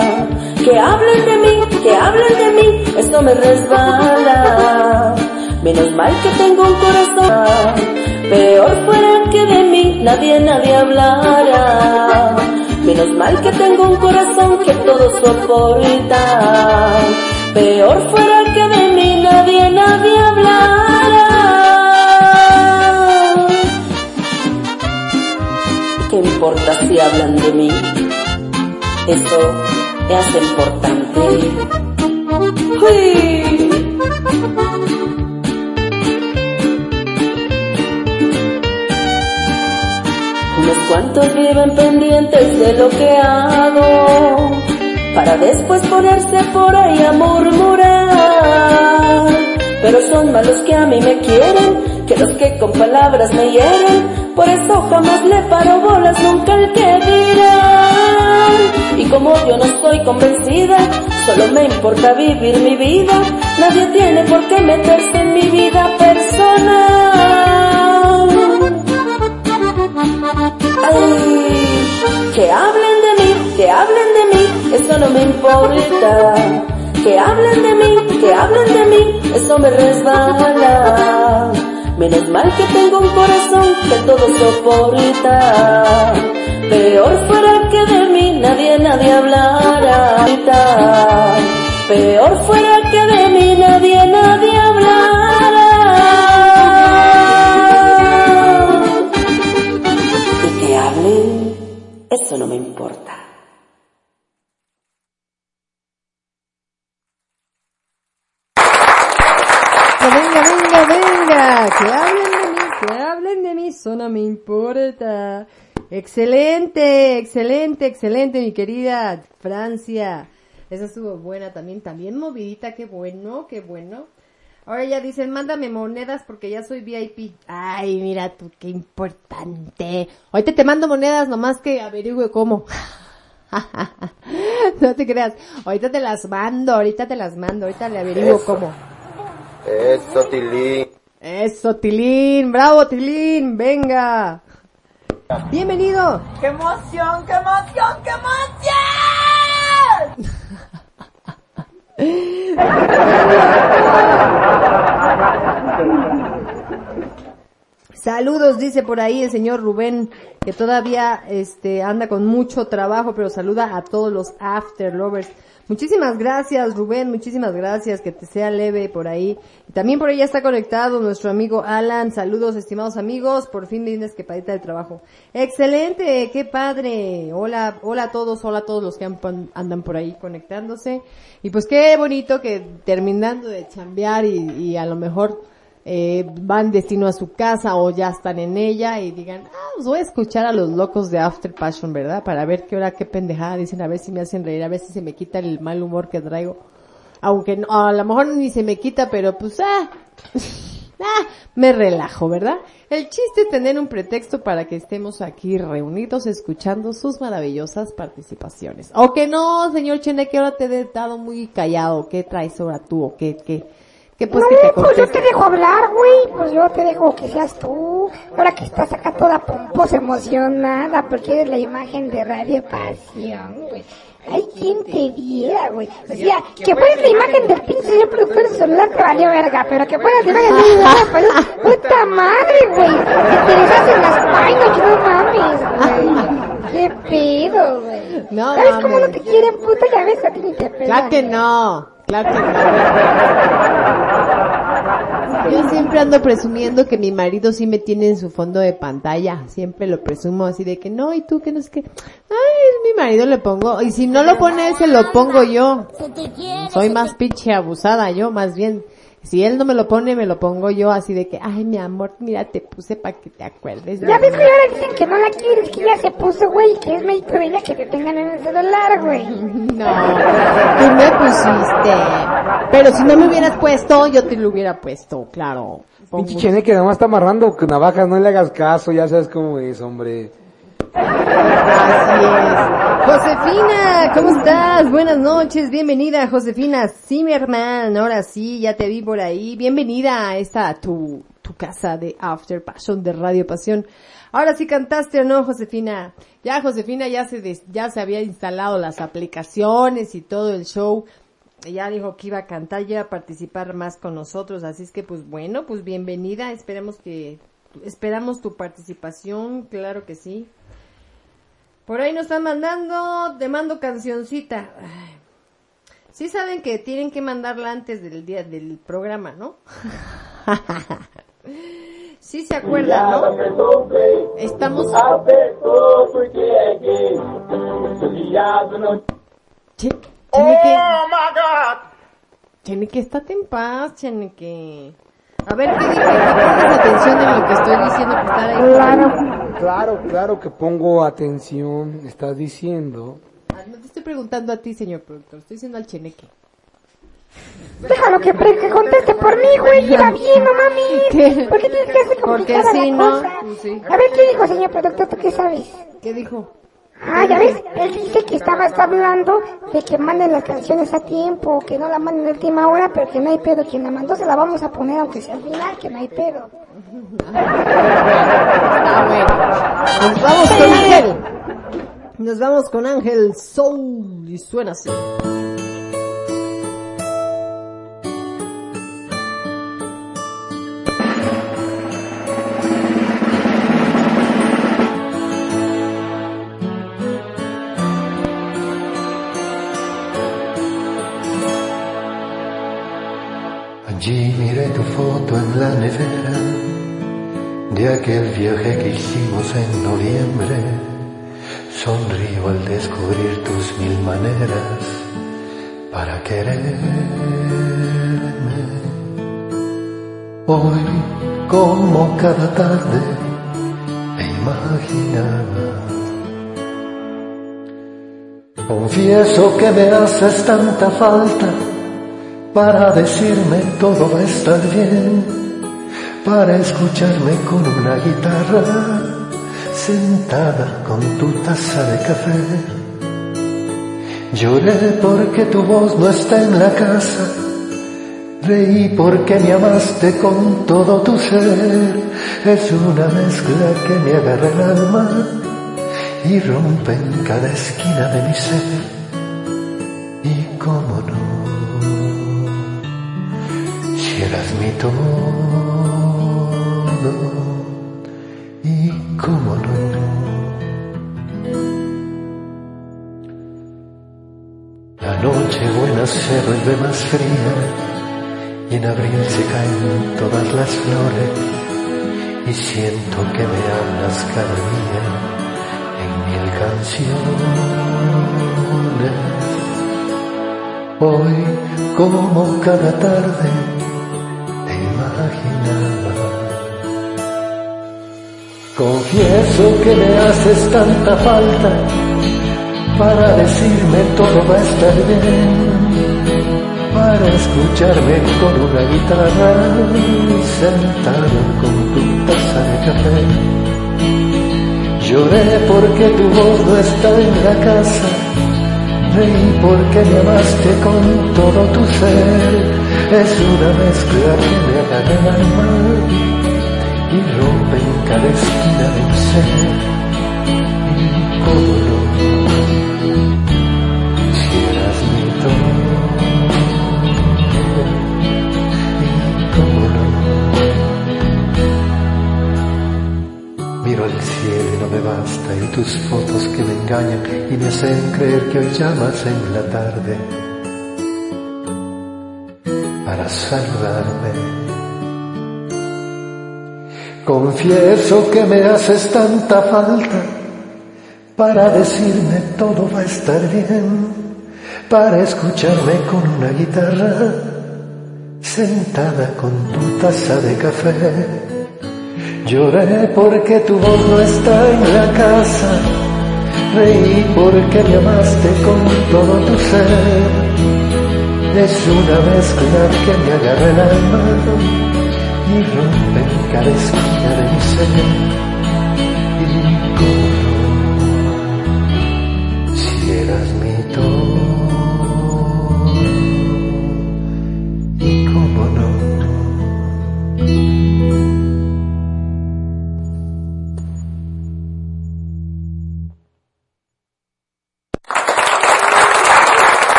Que hablen de mí, que hablen de mí, eso me resbala. Menos mal que tengo un corazón, peor fuera que de mí nadie, nadie hablara. Menos mal que tengo un corazón que todo soporta, peor fuera que de mí nadie, nadie hablara. ¿Qué importa si hablan de mí? Eso es importante. ¡Uy! Unos cuantos viven pendientes de lo que hago, para después ponerse por ahí a murmurar. Pero son malos que a mí me quieren, que los que con palabras me hieren, por eso jamás le paro bolas, nunca el que dirán. Y como yo no convencida, solo me importa vivir mi vida. Nadie tiene por qué meterse en mi vida personal. Ay, que hablen de mí, que hablen de mí, eso no me importa. Que hablen de mí, que hablen de mí, eso me resbala. Menos mal que tengo un corazón que todo soporta. Peor fuera que de mí nadie, nadie hablara. Peor fuera que de mí nadie, nadie hablara. Y que hablen, eso no me importa. venga, venga, venga, que hablen de mí, que hablen de mí, eso no me importa. Excelente, excelente, excelente, mi querida Francia. Esa estuvo buena también, también movidita, qué bueno, qué bueno. Ahora ya dicen, mándame monedas porque ya soy VIP. Ay, mira tú, qué importante. Ahorita te mando monedas, nomás que averigüe cómo. [LAUGHS] no te creas. Ahorita te las mando, ahorita te las mando, ahorita le averiguo Eso. cómo. Eso, Tilín. Eso, Tilín, bravo, Tilín, venga. Bienvenido. ¡Qué emoción, qué emoción, qué emoción! Saludos, dice por ahí el señor Rubén, que todavía este anda con mucho trabajo, pero saluda a todos los after lovers. Muchísimas gracias, Rubén, muchísimas gracias, que te sea leve por ahí. Y también por ahí ya está conectado nuestro amigo Alan. Saludos, estimados amigos, por fin de una escapadita de trabajo. Excelente, qué padre. Hola, hola a todos, hola a todos los que andan por ahí conectándose. Y pues qué bonito que terminando de chambear y, y a lo mejor eh, van destino a su casa o ya están en ella y digan, ah, pues voy a escuchar a los locos de After Passion, ¿verdad? Para ver qué hora, qué pendejada dicen, a ver si me hacen reír, a ver si se me quita el mal humor que traigo. Aunque no, a lo mejor ni se me quita, pero pues, ah, [LAUGHS] ah, me relajo, ¿verdad? El chiste es tener un pretexto para que estemos aquí reunidos escuchando sus maravillosas participaciones. O que no, señor Chene, que ahora te he dado muy callado, ¿qué traes ahora tú o qué, qué? Pues, pues yo te dejo hablar, güey. Pues yo te dejo que seas tú. Ahora que estás acá toda pomposa, emocionada, porque eres la imagen de Radio Pasión, güey. Ay, ¿quién te viera, güey? O sea, que fueres la imagen del pinche señor productor del celular te valió verga, pero que fueras la imagen de [LAUGHS] la puta madre, güey. Que te deshacen las páginas, no mames, güey. ¿Qué pedo, güey? No, ¿Sabes cómo no te quieren, puta? Ya ves, a ti ni te. Claro que no. Claro. Yo siempre ando presumiendo que mi marido sí me tiene en su fondo de pantalla. Siempre lo presumo así de que no, y tú que no es que, ay, mi marido le pongo, y si no lo pone se lo pongo yo. Soy más pinche abusada yo, más bien. Si él no me lo pone, me lo pongo yo así de que, ay, mi amor, mira, te puse para que te acuerdes. Ya ves que ahora dicen que no la quieres, que ya se puso, güey, que es de ella que te tengan en el celular, güey. [LAUGHS] No, tú me pusiste. Pero si no me hubieras puesto, yo te lo hubiera puesto, claro. Pinche chene que más está amarrando navajas, no le hagas caso, ya sabes cómo es, hombre. Así es. Josefina, ¿cómo estás? Buenas noches, bienvenida Josefina Zimmerman. Ahora sí, ya te vi por ahí. Bienvenida a esta tu, tu casa de After Passion de Radio Pasión. Ahora sí cantaste o no, Josefina. Ya Josefina ya se ya se había instalado las aplicaciones y todo el show. Ya dijo que iba a cantar, ya a participar más con nosotros, así es que pues bueno, pues bienvenida. Esperemos que esperamos tu participación, claro que sí. Por ahí nos están mandando, te mando cancioncita. Sí saben que tienen que mandarla antes del día del programa, ¿no? [LAUGHS] sí se acuerdan, ¿no? Estamos... Chenique. Oh my God. Chenique, estate en paz, Chenique. A ver, ¿qué dice? ¿Pones atención en lo que estoy diciendo? Que está ahí claro, claro, claro que pongo atención. Estás diciendo. Ah, no te estoy preguntando a ti, señor productor. Estoy diciendo al cheneque. Déjalo que, que conteste por mí, güey. Iba bien, no mami. ¿Qué? ¿Por qué tienes que hacer Porque sí, ¿no? Sí. A ver, ¿qué dijo, señor productor? ¿Tú qué sabes? ¿Qué dijo? Ah, ya ves, él dice que estabas hablando de que manden las canciones a tiempo, que no la manden a última hora, pero que no hay pedo. Quien la mandó se la vamos a poner aunque sea al final, que no hay pedo. Nos vamos con Ángel. Nos vamos con Ángel Soul y suena así. En la nevera de aquel viaje que hicimos en noviembre. Sonrío al descubrir tus mil maneras para quererme. Hoy, como cada tarde, me imaginaba. Confieso que me haces tanta falta para decirme todo va a estar bien, para escucharme con una guitarra sentada con tu taza de café. Lloré porque tu voz no está en la casa, reí porque me amaste con todo tu ser, es una mezcla que me agarra el alma y rompe en cada esquina de mi ser. Dame todo y cómo no. La noche buena se vuelve más fría y en abril se caen todas las flores y siento que me hablas cada día en mil canciones. Hoy como cada tarde Confieso que me haces tanta falta para decirme todo va a estar bien, para escucharme con una guitarra sentado con tu taza de café. Lloré porque tu voz no está en la casa, reí porque me amaste con todo tu ser, es una mezcla que me agarra el y rompe cada esquina de mi ser. Y cómo no Miro al cielo y no me basta y tus fotos que me engañan y me hacen creer que hoy llamas en la tarde para saludarme. Confieso que me haces tanta falta para decirme todo va a estar bien, para escucharme con una guitarra sentada con tu taza de café. Lloré porque tu voz no está en la casa, reí porque me amaste con todo tu ser. Es una mezcla que me agarra el alma y rompe cada esquina de mi ser.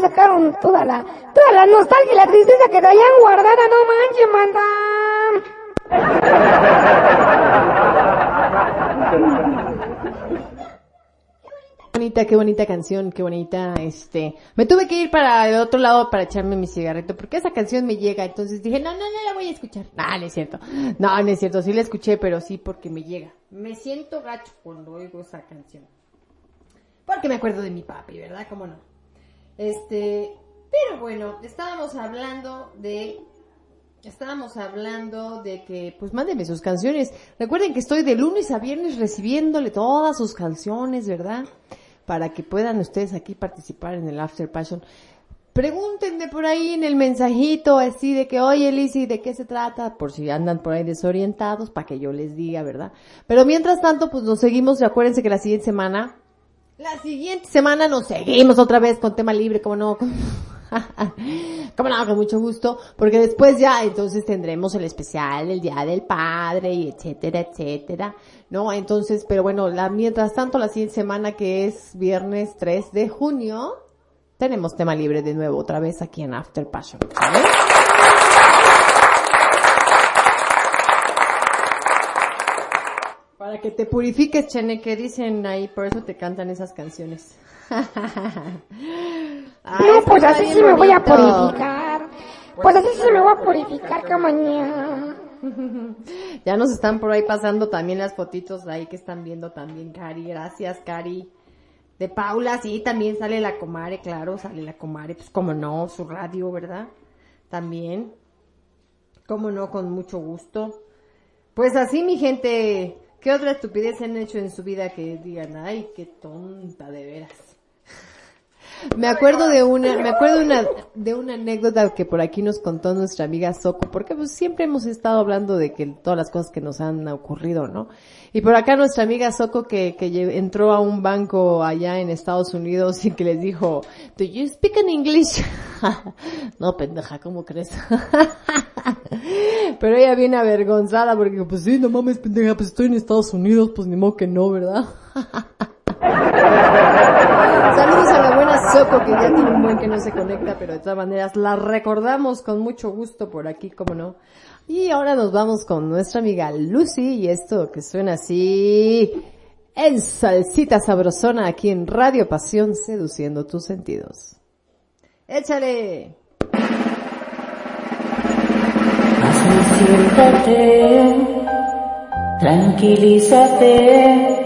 Sacaron toda la, toda la nostalgia y la tristeza que traían guardada, no manches, manda. Qué bonita, qué bonita canción, qué bonita, este, me tuve que ir para el otro lado para echarme mi cigarrito, porque esa canción me llega, entonces dije, no, no, no la voy a escuchar. No, no es cierto. No, no es cierto, sí la escuché, pero sí porque me llega. Me siento gacho cuando oigo esa canción. Porque me acuerdo de mi papi, ¿verdad? ¿Cómo no? Este, pero bueno, estábamos hablando de Estábamos hablando de que, pues mándenme sus canciones. Recuerden que estoy de lunes a viernes recibiéndole todas sus canciones, ¿verdad? Para que puedan ustedes aquí participar en el After Passion. Pregúntenme por ahí en el mensajito así de que, oye Lizzy, ¿de qué se trata? Por si andan por ahí desorientados, para que yo les diga, ¿verdad? Pero mientras tanto, pues nos seguimos, acuérdense que la siguiente semana, la siguiente semana nos seguimos otra vez con tema libre, como no, [LAUGHS] como no, con mucho gusto, porque después ya entonces tendremos el especial, el Día del Padre y etcétera, etcétera, ¿no? Entonces, pero bueno, la, mientras tanto la siguiente semana que es viernes 3 de junio, tenemos tema libre de nuevo otra vez aquí en After Passion. Para que te purifiques, Chene, que dicen ahí, por eso te cantan esas canciones. [LAUGHS] Ay, No, pues así sí me voy a purificar. Pues así sí me voy a purificar, mañana. [LAUGHS] Ya nos están por ahí pasando también las fotitos ahí que están viendo también, Cari. Gracias, Cari. De Paula, sí, también sale la comare, claro, sale la comare, pues como no, su radio, ¿verdad? También. Como no, con mucho gusto. Pues así, mi gente, ¿qué otra estupidez han hecho en su vida que digan, ay, qué tonta de veras? Me acuerdo de una, me acuerdo una, de una anécdota que por aquí nos contó nuestra amiga Soco, porque pues siempre hemos estado hablando de que todas las cosas que nos han ocurrido, ¿no? Y por acá nuestra amiga Soco que, que entró a un banco allá en Estados Unidos y que les dijo, do you speak in English? [LAUGHS] no, pendeja, ¿cómo crees? [LAUGHS] Pero ella viene avergonzada porque pues sí, no mames, pendeja, pues estoy en Estados Unidos, pues ni modo que no, ¿verdad? [LAUGHS] Saludos a la buena Soco que ya tiene un buen que no se conecta, pero de todas maneras la recordamos con mucho gusto por aquí, como no. Y ahora nos vamos con nuestra amiga Lucy y esto que suena así en salsita sabrosona aquí en Radio Pasión seduciendo tus sentidos. Échale. tranquilízate,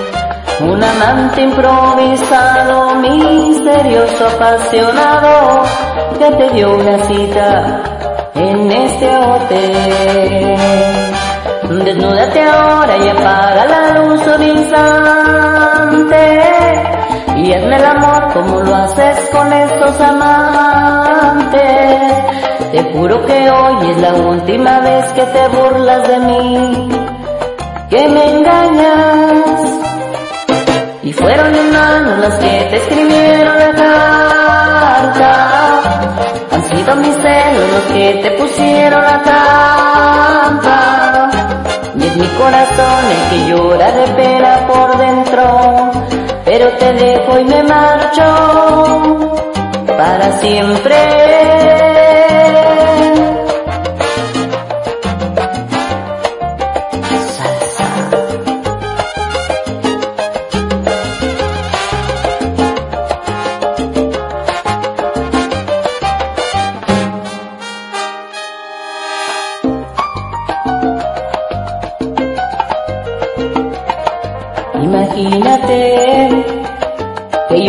Un amante improvisado, misterioso, apasionado, que te dio una cita en este hotel. Desnúdate ahora y apaga la luz un instante y hazme el amor como lo haces con estos amantes. Te juro que hoy es la última vez que te burlas de mí, que me engañas. Y fueron mis manos las que te escribieron la carta. Han sido mis celos los que te pusieron la trampa. Y es mi corazón el que llora de pena por dentro. Pero te dejo y me marcho para siempre.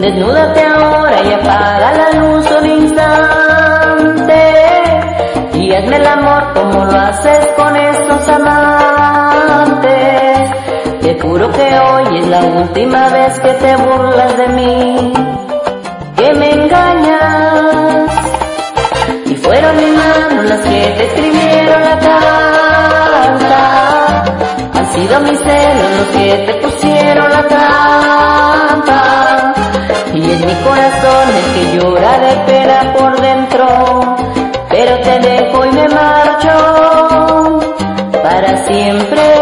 Desnúdate ahora y apaga la luz un instante y el amor como lo haces con estos amantes. Te juro que hoy es la última vez que te burlas de mí, que me engañas. Y fueron mis manos las que te escribieron la carta han sido mis celos los que te pusieron la trampa. Y es mi corazón el que llora de pena por dentro. Pero te dejo y me marcho para siempre.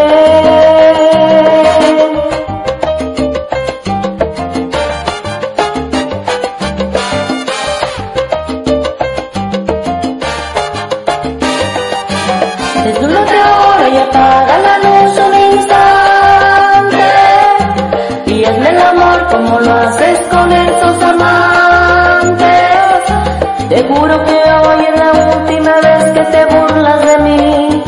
Juro que hoy es la última vez que te burlas de mí,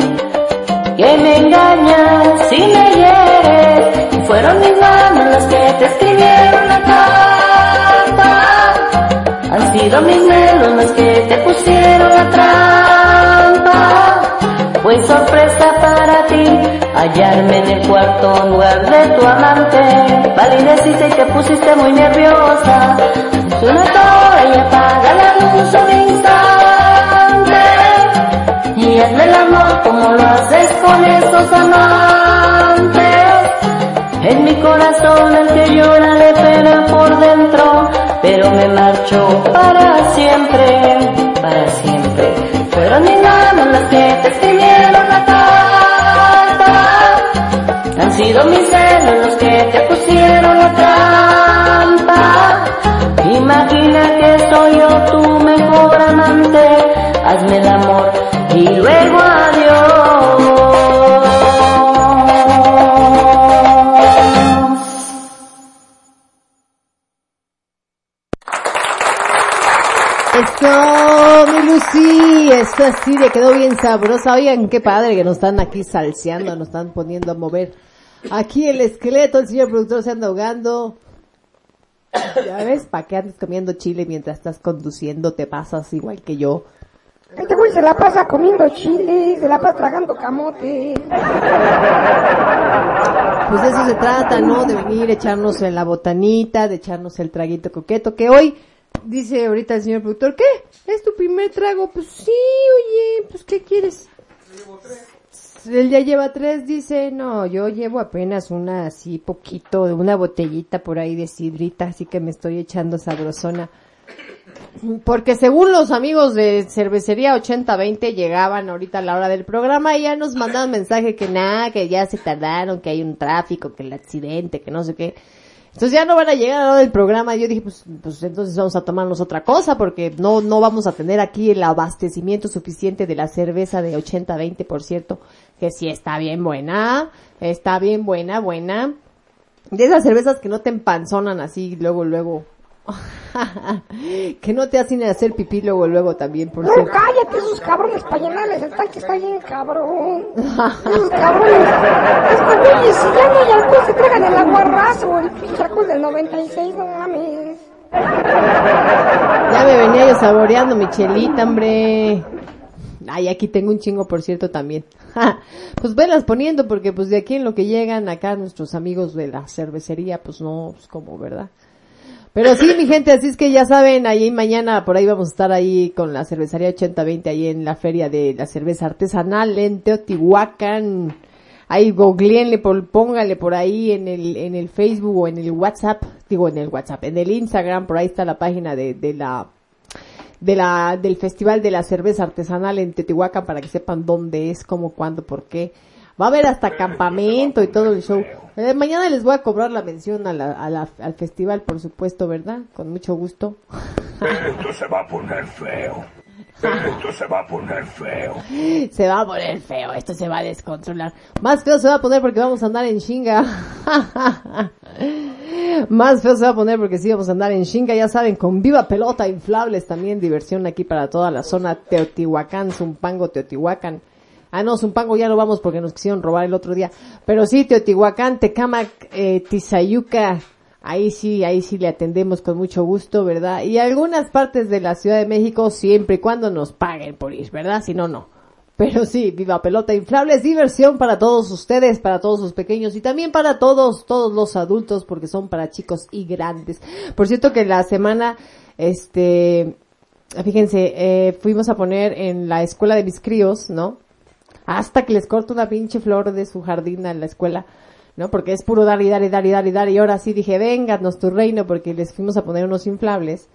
que me engañas y me hieres. Fueron mis manos las que te escribieron la carta. Han sido mis manos las que te pusieron la trampa. Fue sorpresa para ti hallarme en el cuarto lugar de tu amante. Palideciste y te pusiste muy nerviosa. Todo y apaga la luz Y hazme el amor como lo haces con esos amantes. En mi corazón el que llora de pena por dentro, pero me marcho para siempre, para siempre. Fueron mis manos las que te escribieron la carta, han sido mis celos los que te pusieron la trampa. Imagina que soy tu mejor amante, hazme el amor y luego adiós. Esto, mi sí, esta sí le quedó bien sabrosa. Oigan, qué padre que nos están aquí salseando, nos están poniendo a mover. Aquí el esqueleto, el señor productor se anda ahogando. Ya ves, ¿para qué andas comiendo chile mientras estás conduciendo? Te pasas igual que yo. Este güey se la pasa comiendo chile, se la pasa tragando camote. Pues de eso se trata, ¿no? De venir, echarnos en la botanita, de echarnos el traguito coqueto, que hoy, dice ahorita el señor productor, ¿qué? ¿Es tu primer trago? Pues sí, oye, pues ¿qué quieres? Él ya lleva tres, dice, no, yo llevo apenas una así poquito, una botellita por ahí de sidrita, así que me estoy echando sabrosona. Porque según los amigos de cervecería 8020 llegaban ahorita a la hora del programa y ya nos mandaban mensaje que nada, que ya se tardaron, que hay un tráfico, que el accidente, que no sé qué. Entonces ya no van a llegar a del programa. Yo dije, pues, pues entonces vamos a tomarnos otra cosa porque no, no vamos a tener aquí el abastecimiento suficiente de la cerveza de 80-20, por cierto, que sí está bien buena, está bien buena, buena. De esas cervezas que no te empanzonan así luego, luego. [LAUGHS] que no te hacen hacer pipí luego, luego también, por No, cierto. cállate, esos cabrones para llenarles el tanque está bien cabrón. Esos [LAUGHS] cabrones. Estos güeyes, si ya no hay alcohol, se tragan el aguarrazo, el pinche alcohol del 96, no mames. Ya me venía yo saboreando mi chelita, hombre. Ay, aquí tengo un chingo, por cierto, también. [LAUGHS] pues velas poniendo, porque pues de aquí en lo que llegan acá nuestros amigos de la cervecería, pues no, pues como, ¿verdad? Pero sí, mi gente, así es que ya saben, ahí mañana por ahí vamos a estar ahí con la cervecería 8020 ahí en la feria de la cerveza artesanal en Teotihuacán. Ahí googleenle, póngale por ahí en el, en el Facebook o en el WhatsApp, digo en el WhatsApp, en el Instagram, por ahí está la página de, de la, de la, del Festival de la Cerveza Artesanal en Teotihuacán para que sepan dónde es, cómo, cuándo, por qué. Va a haber hasta campamento y todo el show. Eh, mañana les voy a cobrar la mención a la, a la- al festival, por supuesto, ¿verdad? Con mucho gusto. Esto se va a poner feo. Esto se va a poner feo. Se va a poner feo, esto se va a descontrolar. Más feo se va a poner porque vamos a andar en chinga. [LAUGHS] Más feo se va a poner porque sí vamos a andar en chinga, ya saben, con viva pelota, inflables también, diversión aquí para toda la zona Teotihuacán, Zumpango, Teotihuacán. Ah, no, Zumpango ya no vamos porque nos quisieron robar el otro día. Pero sí, Teotihuacán, Tecamac, eh, Tizayuca, ahí sí, ahí sí le atendemos con mucho gusto, ¿verdad? Y algunas partes de la Ciudad de México siempre y cuando nos paguen por ir, ¿verdad? Si no, no. Pero sí, viva pelota inflables, diversión para todos ustedes, para todos los pequeños y también para todos, todos los adultos porque son para chicos y grandes. Por cierto que la semana, este, fíjense, eh, fuimos a poner en la escuela de mis críos, ¿no? Hasta que les corto una pinche flor de su jardín a la escuela, ¿no? Porque es puro dar y dar y dar y dar y dar y ahora sí dije, vénganos tu reino porque les fuimos a poner unos inflables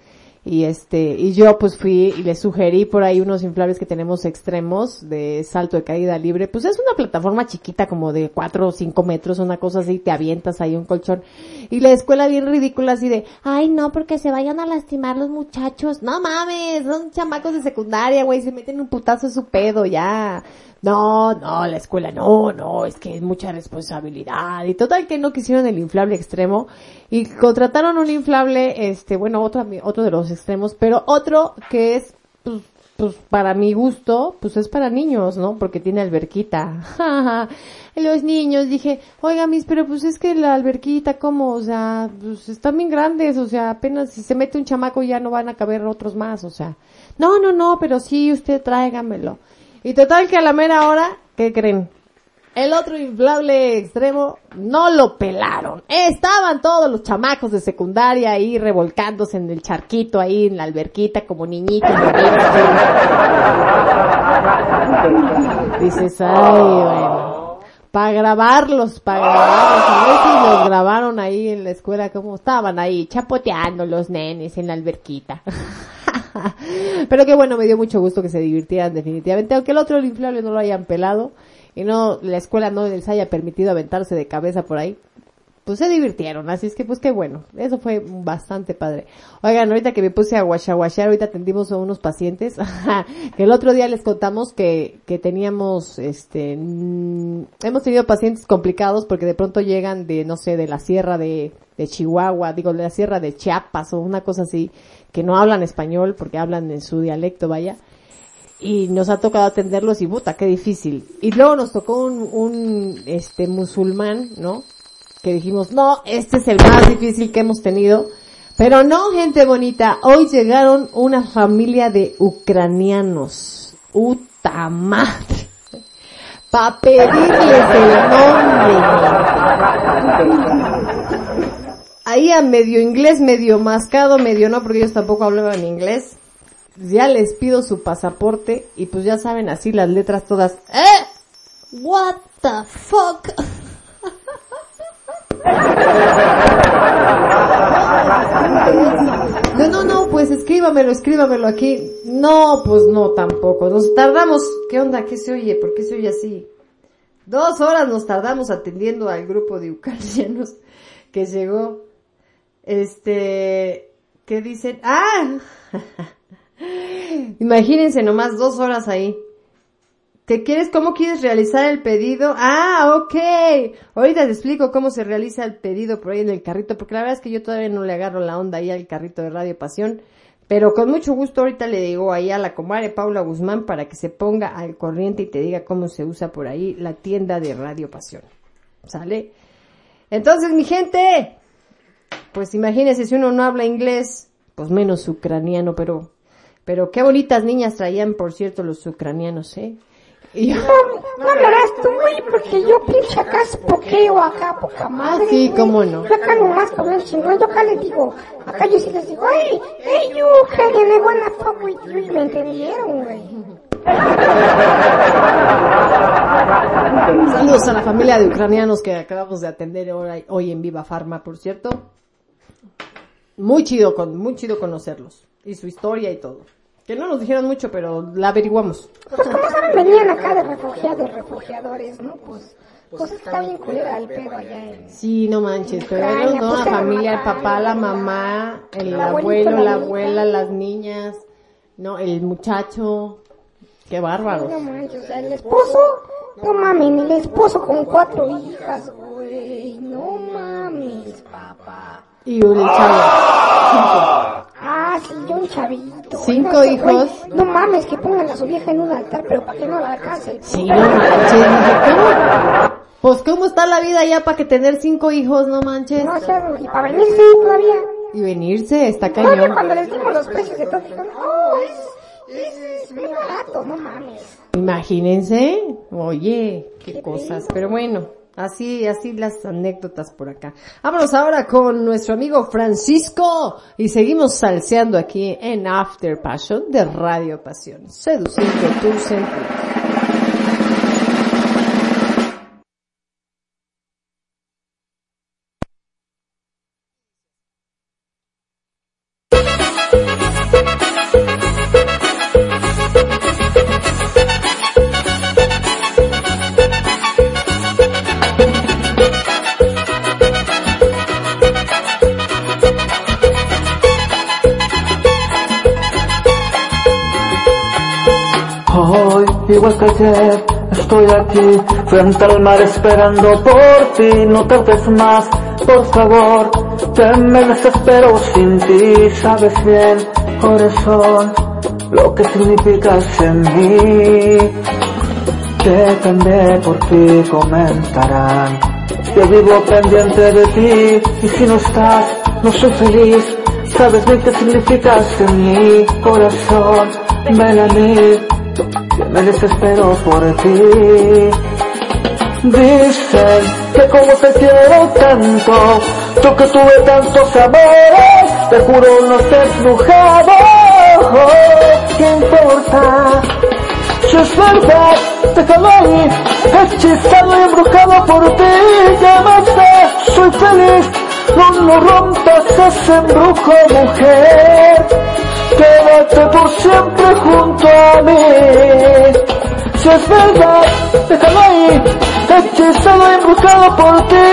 y este, y yo pues fui y les sugerí por ahí unos inflables que tenemos extremos de salto de caída libre, pues es una plataforma chiquita como de cuatro o cinco metros, una cosa así, te avientas ahí un colchón. Y la escuela bien ridícula así de, ay no, porque se vayan a lastimar los muchachos. No mames, son chamacos de secundaria, güey, se meten un putazo en su pedo, ya. No, no, la escuela no, no, es que es mucha responsabilidad. Y total que no quisieron el inflable extremo y contrataron un inflable, este, bueno, otro, otro de los extremos, pero otro que es, pues, pues para mi gusto, pues es para niños, ¿no? Porque tiene alberquita. [LAUGHS] Los niños dije, oiga mis, pero pues es que la alberquita, ¿cómo? O sea, pues están bien grandes, o sea, apenas si se mete un chamaco ya no van a caber otros más, o sea. No, no, no, pero sí, usted tráigamelo. Y total que a la mera hora, ¿qué creen? El otro inflable extremo no lo pelaron. Estaban todos los chamacos de secundaria ahí revolcándose en el charquito ahí en la alberquita como niñitos. [LAUGHS] Dices, ay, bueno. Para grabarlos, para grabarlos. A ver si los grabaron ahí en la escuela, como estaban ahí chapoteando los nenes en la alberquita. [LAUGHS] Pero que bueno, me dio mucho gusto que se divirtieran definitivamente, aunque el otro el inflable no lo hayan pelado y no la escuela no les haya permitido aventarse de cabeza por ahí. Pues se divirtieron, así es que pues qué bueno, eso fue bastante padre. Oigan, ahorita que me puse a guachaguachar, ahorita atendimos a unos pacientes, [LAUGHS] que el otro día les contamos que, que teníamos, este, mm, hemos tenido pacientes complicados porque de pronto llegan de, no sé, de la sierra de, de Chihuahua, digo, de la sierra de Chiapas o una cosa así, que no hablan español porque hablan en su dialecto, vaya. Y nos ha tocado atenderlos y puta, qué difícil. Y luego nos tocó un, un este musulmán, ¿no? Que dijimos, no, este es el más difícil que hemos tenido. Pero no, gente bonita, hoy llegaron una familia de ucranianos. Uta madre. Pa' pedirles el nombre. Ahí a medio inglés, medio mascado, medio no, porque ellos tampoco hablaban inglés ya les pido su pasaporte y pues ya saben así las letras todas. ¿Eh? What the fuck? No, no, no, pues escríbamelo, escríbamelo aquí. No, pues no, tampoco. Nos tardamos. ¿Qué onda? ¿Qué se oye? ¿Por qué se oye así? Dos horas nos tardamos atendiendo al grupo de ucranianos que llegó. Este, ¿qué dicen? ¡Ah! Imagínense nomás dos horas ahí. ¿Te quieres, cómo quieres realizar el pedido? Ah, ok. Ahorita te explico cómo se realiza el pedido por ahí en el carrito, porque la verdad es que yo todavía no le agarro la onda ahí al carrito de Radio Pasión. Pero con mucho gusto ahorita le digo ahí a la comadre Paula Guzmán para que se ponga al corriente y te diga cómo se usa por ahí la tienda de Radio Pasión. ¿Sale? Entonces, mi gente, pues imagínense si uno no habla inglés, pues menos ucraniano, pero pero qué bonitas niñas traían, por cierto, los ucranianos, ¿eh? Y yo... No, no hablarás tú, güey, porque yo pinche acá pokeo acá, poca madre. Sí, cómo no. Yo acá nomás con el chingón, yo acá les digo, acá yo sí les digo, hey, hey, you, Ucranian, I wanna fuck with you, y me entendieron, güey. Saludos a la familia de ucranianos que acabamos de atender hoy, hoy en Viva Farma, por cierto. Muy chido, con, muy chido conocerlos. Y su historia y todo. Que no nos dijeron mucho, pero la averiguamos. Pues como saben, venían acá de refugiados, refugiadores, ¿no? Pues, pues está bien culera el pedo allá en... Sí, no manches, pero era toda la familia, el papá, la mamá, el, abuelo, la abuela, las niñas, no, el muchacho. Qué bárbaro. No manches, o sea, el esposo, no mames, el esposo con cuatro hijas, güey, no mames, papá. Y un chavo. Ah, sí, yo un chavito. ¿Cinco hijos? No mames, que pongan a su vieja en un altar, pero para que no la alcance. Sí, no manches. ¿cómo? Pues, ¿cómo está la vida ya para que tener cinco hijos, no manches? No sé, y para venirse todavía. Y venirse, está cañón. cuando les dimos los precios dijeron, oh, es, es, es muy barato, no mames. Imagínense. Oye, qué cosas. Pero bueno, así, así las anécdotas por acá. Vámonos ahora con nuestro amigo Francisco y seguimos salseando aquí en After Passion de Radio Pasión. Seduciendo tus sentidos. Igual que ayer, estoy aquí, frente al mar esperando por ti, no tardes más, por favor, que me desespero sin ti, sabes bien, corazón, lo que significas en mí, que por ti, comentarán, yo vivo pendiente de ti, y si no estás, no soy feliz, sabes bien qué significas en mi corazón, ven a mí, que me desespero por ti. Dicen que como te quiero tanto, yo que tuve tantos amores, te juro no te he estrujado, ¿qué importa? Si es verdad, déjalo ahí, hechizado y embrujado por ti, ya basta, soy feliz, no lo rompas ese embrujo mujer, quédate por siempre junto a mí. Si es verdad, déjalo ahí, hechizado y embrujado por ti,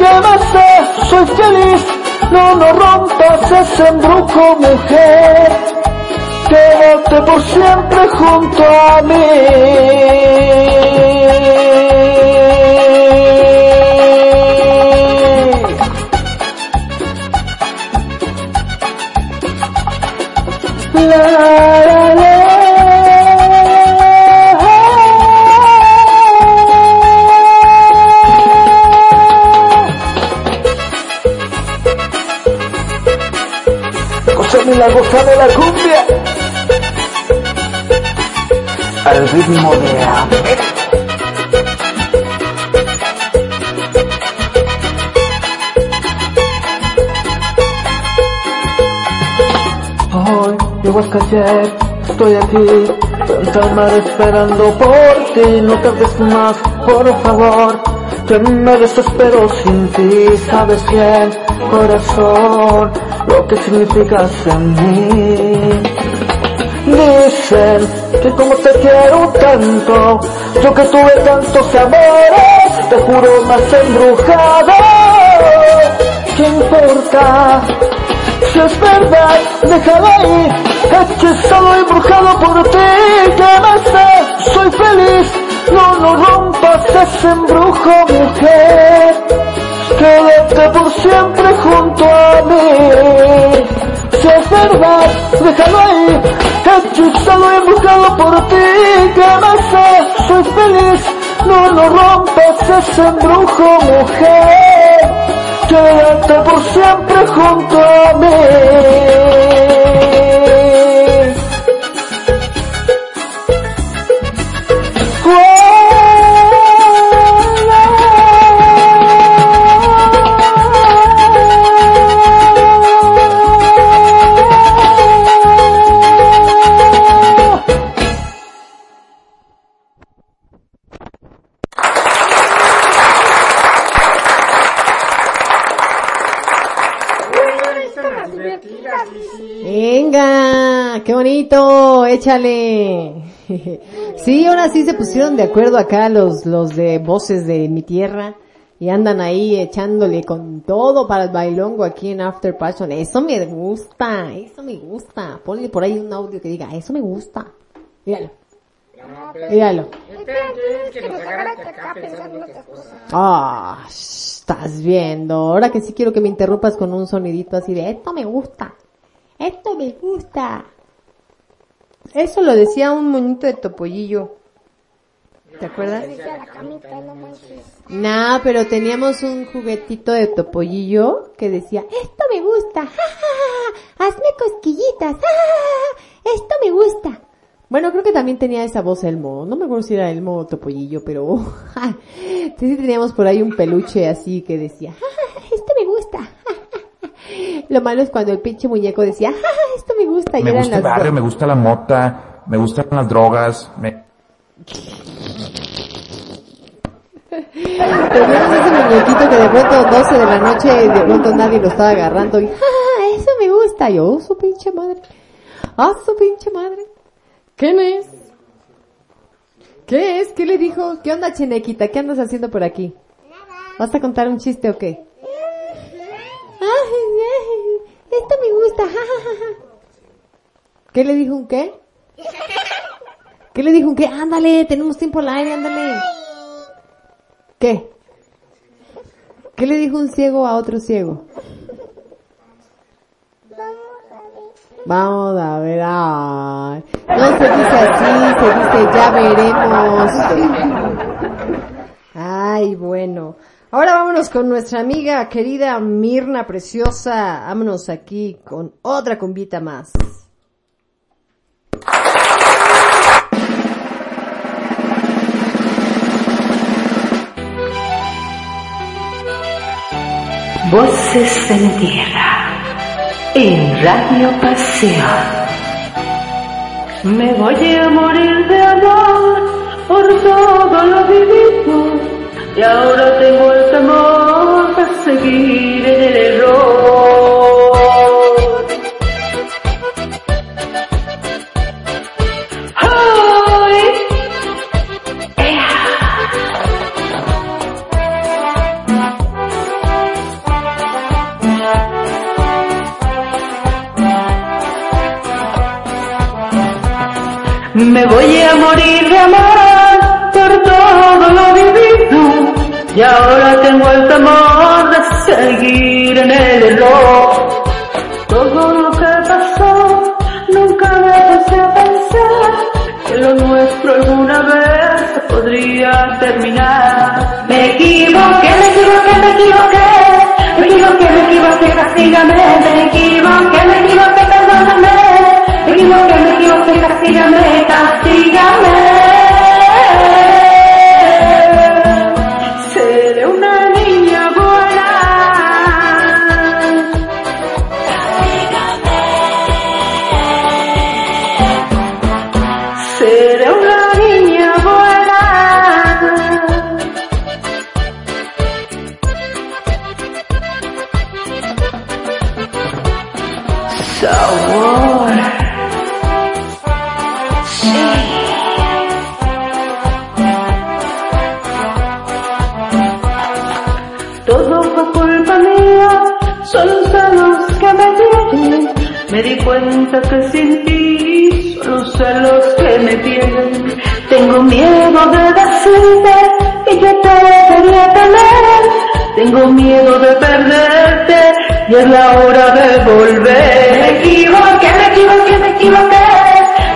basta, soy feliz, no lo rompas ese embrujo mujer, quédate por siempre junto a mí. la goza de la cumbia al ritmo de América. Estoy aquí, mar esperando por ti, no tardes más, por favor, que me desespero sin ti, sabes bien, corazón, lo que significas en mí. Dicen que como te quiero tanto, yo que tuve tantos amores, te juro más embrujado, ¿qué importa? Si es verdad, déjalo ahí, hechizado y embrujado por ti, que más da, soy feliz, no, no rompas ese embrujo, mujer, quédate por siempre junto a mí. Si es verdad, déjalo ahí, hechizado y embrujado por ti, que más da, soy feliz, no, no rompas ese embrujo, mujer quédate por siempre junto a mí. Bonito, échale. [LAUGHS] Sí, ahora sí se pusieron de acuerdo acá los, los de voces de mi tierra y andan ahí echándole con todo para el bailongo aquí en After Passion. Eso me gusta, eso me gusta. Ponle por ahí un audio que diga, eso me gusta. Míralo. Míralo. Ah, estás viendo. Ahora que sí quiero que me interrumpas con un sonidito así de, esto me gusta. Esto me gusta. Eso lo decía un moñito de topollillo. ¿Te acuerdas? No, pero teníamos un juguetito de topollillo que decía, esto me gusta, ja, ja, ja, hazme cosquillitas, esto me gusta. Bueno, creo que también tenía esa voz Elmo, no me acuerdo si era Elmo o Topollillo, pero [LAUGHS] sí, teníamos por ahí un peluche así que decía, esto me gusta. ja, ja, ja. Lo malo es cuando el pinche muñeco decía, esto me gusta, y Me eran gusta el barrio, me gusta la mota, me gustan las drogas, me... [LAUGHS] Teníamos ese muñequito que de pronto 12 de la noche de pronto nadie lo estaba agarrando y ¡ah! Eso me gusta. Y yo, oh, su pinche madre. Ah, su pinche madre. ¿Quién es? ¿Qué es? ¿Qué le dijo? ¿Qué onda, Chenequita? ¿Qué andas haciendo por aquí? ¿Vas a contar un chiste o qué? Esto me gusta. ¿Qué le dijo un qué? ¿Qué le dijo un qué? Ándale, tenemos tiempo al aire, ándale. ¿Qué? ¿Qué le dijo un ciego a otro ciego? Vamos a ver, ay. No se dice así, se dice ya veremos. Ay, bueno. Ahora vámonos con nuestra amiga querida Mirna Preciosa. Vámonos aquí con otra cumbita más. Voces mi tierra en Radio Pasión. Me voy a morir de amor por todo lo vivido y ahora tengo el temor de seguir en el error. Me voy a morir de amor por todo y ahora tengo el temor de seguir en el error. Todo lo que pasó, nunca me puse a pensar que lo nuestro alguna vez podría terminar. Me equivoqué, me equivoqué, me equivoqué. Me equivoqué, me equivoqué, castígame. Me equivoqué, me equivoqué, perdóname. Me equivoqué, me equivoqué, castígame, castígame. Di cuenta que sin ti son los que me tienen. Tengo miedo de decirte que yo te quería tener. Tengo miedo de perderte y es la hora de volver. Me equivoqué, me equivoqué, me equivoqué.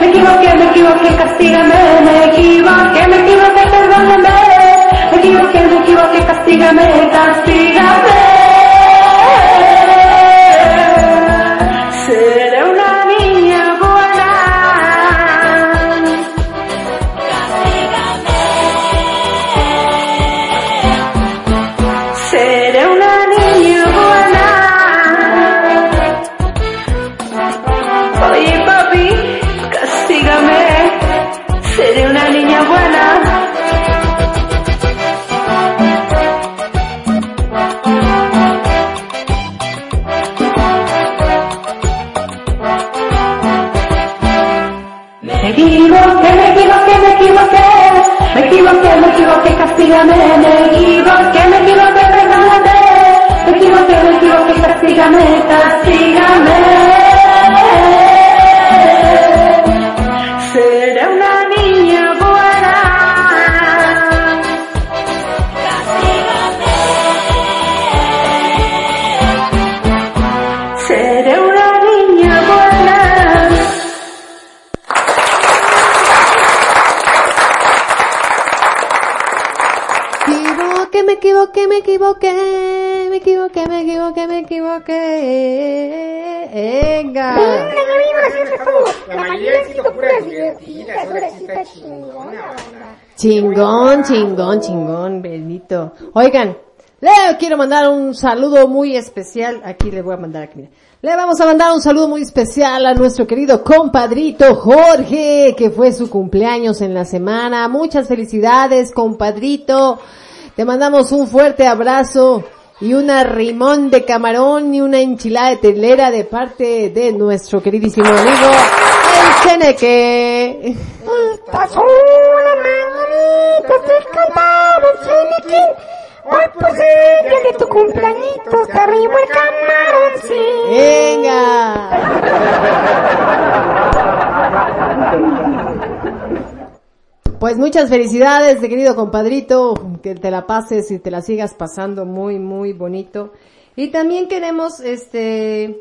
Me equivoqué, me equivoqué, castígame. Me equivoqué, me equivoqué, Chingón, chingón, chingón, Benito. Oigan, le quiero mandar un saludo muy especial. Aquí le voy a mandar aquí. mira. Le vamos a mandar un saludo muy especial a nuestro querido compadrito Jorge, que fue su cumpleaños en la semana. Muchas felicidades, compadrito. Te mandamos un fuerte abrazo y una rimón de camarón y una enchilada de telera de parte de nuestro queridísimo amigo, el Cheneque. Hoy pues es día de tu arriba el camarón, sí. Pues muchas felicidades, de querido compadrito, que te la pases y te la sigas pasando muy, muy bonito. Y también queremos, este,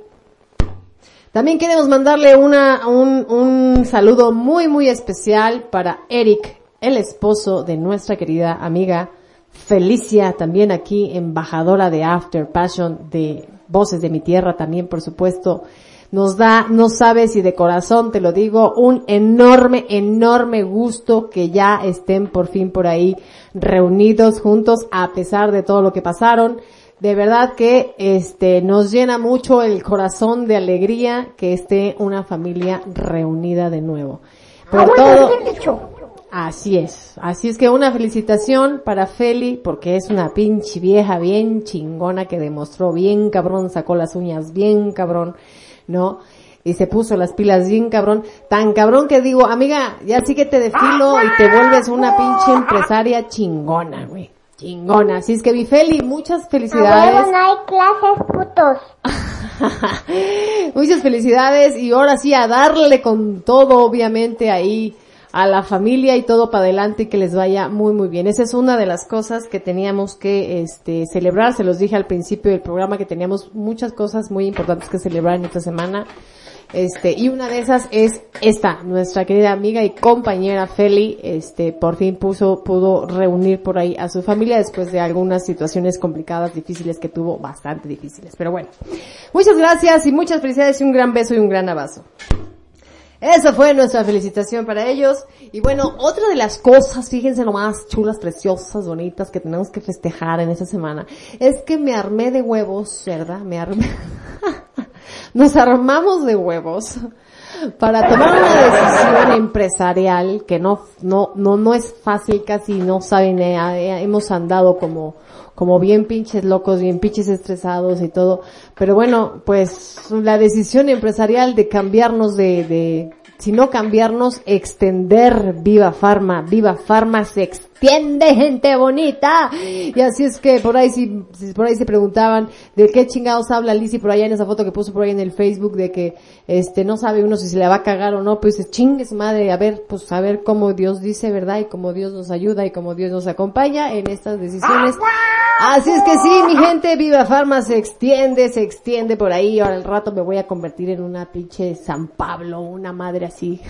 también queremos mandarle una, un, un saludo muy, muy especial para Eric, el esposo de nuestra querida amiga Felicia, también aquí embajadora de After Passion de Voces de mi Tierra, también por supuesto. Nos da, no sabes si de corazón te lo digo, un enorme, enorme gusto que ya estén por fin por ahí reunidos juntos a pesar de todo lo que pasaron. De verdad que este nos llena mucho el corazón de alegría que esté una familia reunida de nuevo. Por todo, Así es. Así es que una felicitación para Feli porque es una pinche vieja bien chingona que demostró bien cabrón, sacó las uñas bien cabrón, ¿no? Y se puso las pilas bien cabrón, tan cabrón que digo, amiga, ya sí que te desfilo y te vuelves una pinche empresaria chingona, güey. Chingona. Así es que mi Feli, muchas felicidades. no hay clases, putos. [LAUGHS] Muchas felicidades y ahora sí a darle con todo, obviamente, ahí a la familia y todo para adelante y que les vaya muy muy bien. Esa es una de las cosas que teníamos que este celebrar, se los dije al principio del programa que teníamos muchas cosas muy importantes que celebrar en esta semana. Este, y una de esas es esta, nuestra querida amiga y compañera Feli, este, por fin puso, pudo reunir por ahí a su familia después de algunas situaciones complicadas, difíciles que tuvo, bastante difíciles. Pero bueno, muchas gracias y muchas felicidades y un gran beso y un gran abrazo. Esa fue nuestra felicitación para ellos. Y bueno, otra de las cosas, fíjense nomás, chulas, preciosas, bonitas, que tenemos que festejar en esta semana, es que me armé de huevos, ¿verdad? Me armé. [LAUGHS] Nos armamos de huevos para tomar una decisión empresarial que no, no, no, no es fácil, casi no saben, eh, hemos andado como, como bien pinches locos, bien pinches estresados y todo. Pero bueno, pues la decisión empresarial de cambiarnos de, de si no cambiarnos, extender Viva Farma. Viva Farma se gente bonita. Y así es que por ahí si, por ahí se preguntaban de qué chingados habla Lizzy por allá en esa foto que puso por ahí en el Facebook de que este no sabe uno si se le va a cagar o no, pues chingue su madre, a ver, pues a ver cómo Dios dice, ¿verdad? Y cómo Dios nos ayuda y cómo Dios nos acompaña en estas decisiones. Así es que sí, mi gente, Viva Farma se extiende, se extiende por ahí. Ahora al rato me voy a convertir en una pinche San Pablo, una madre así.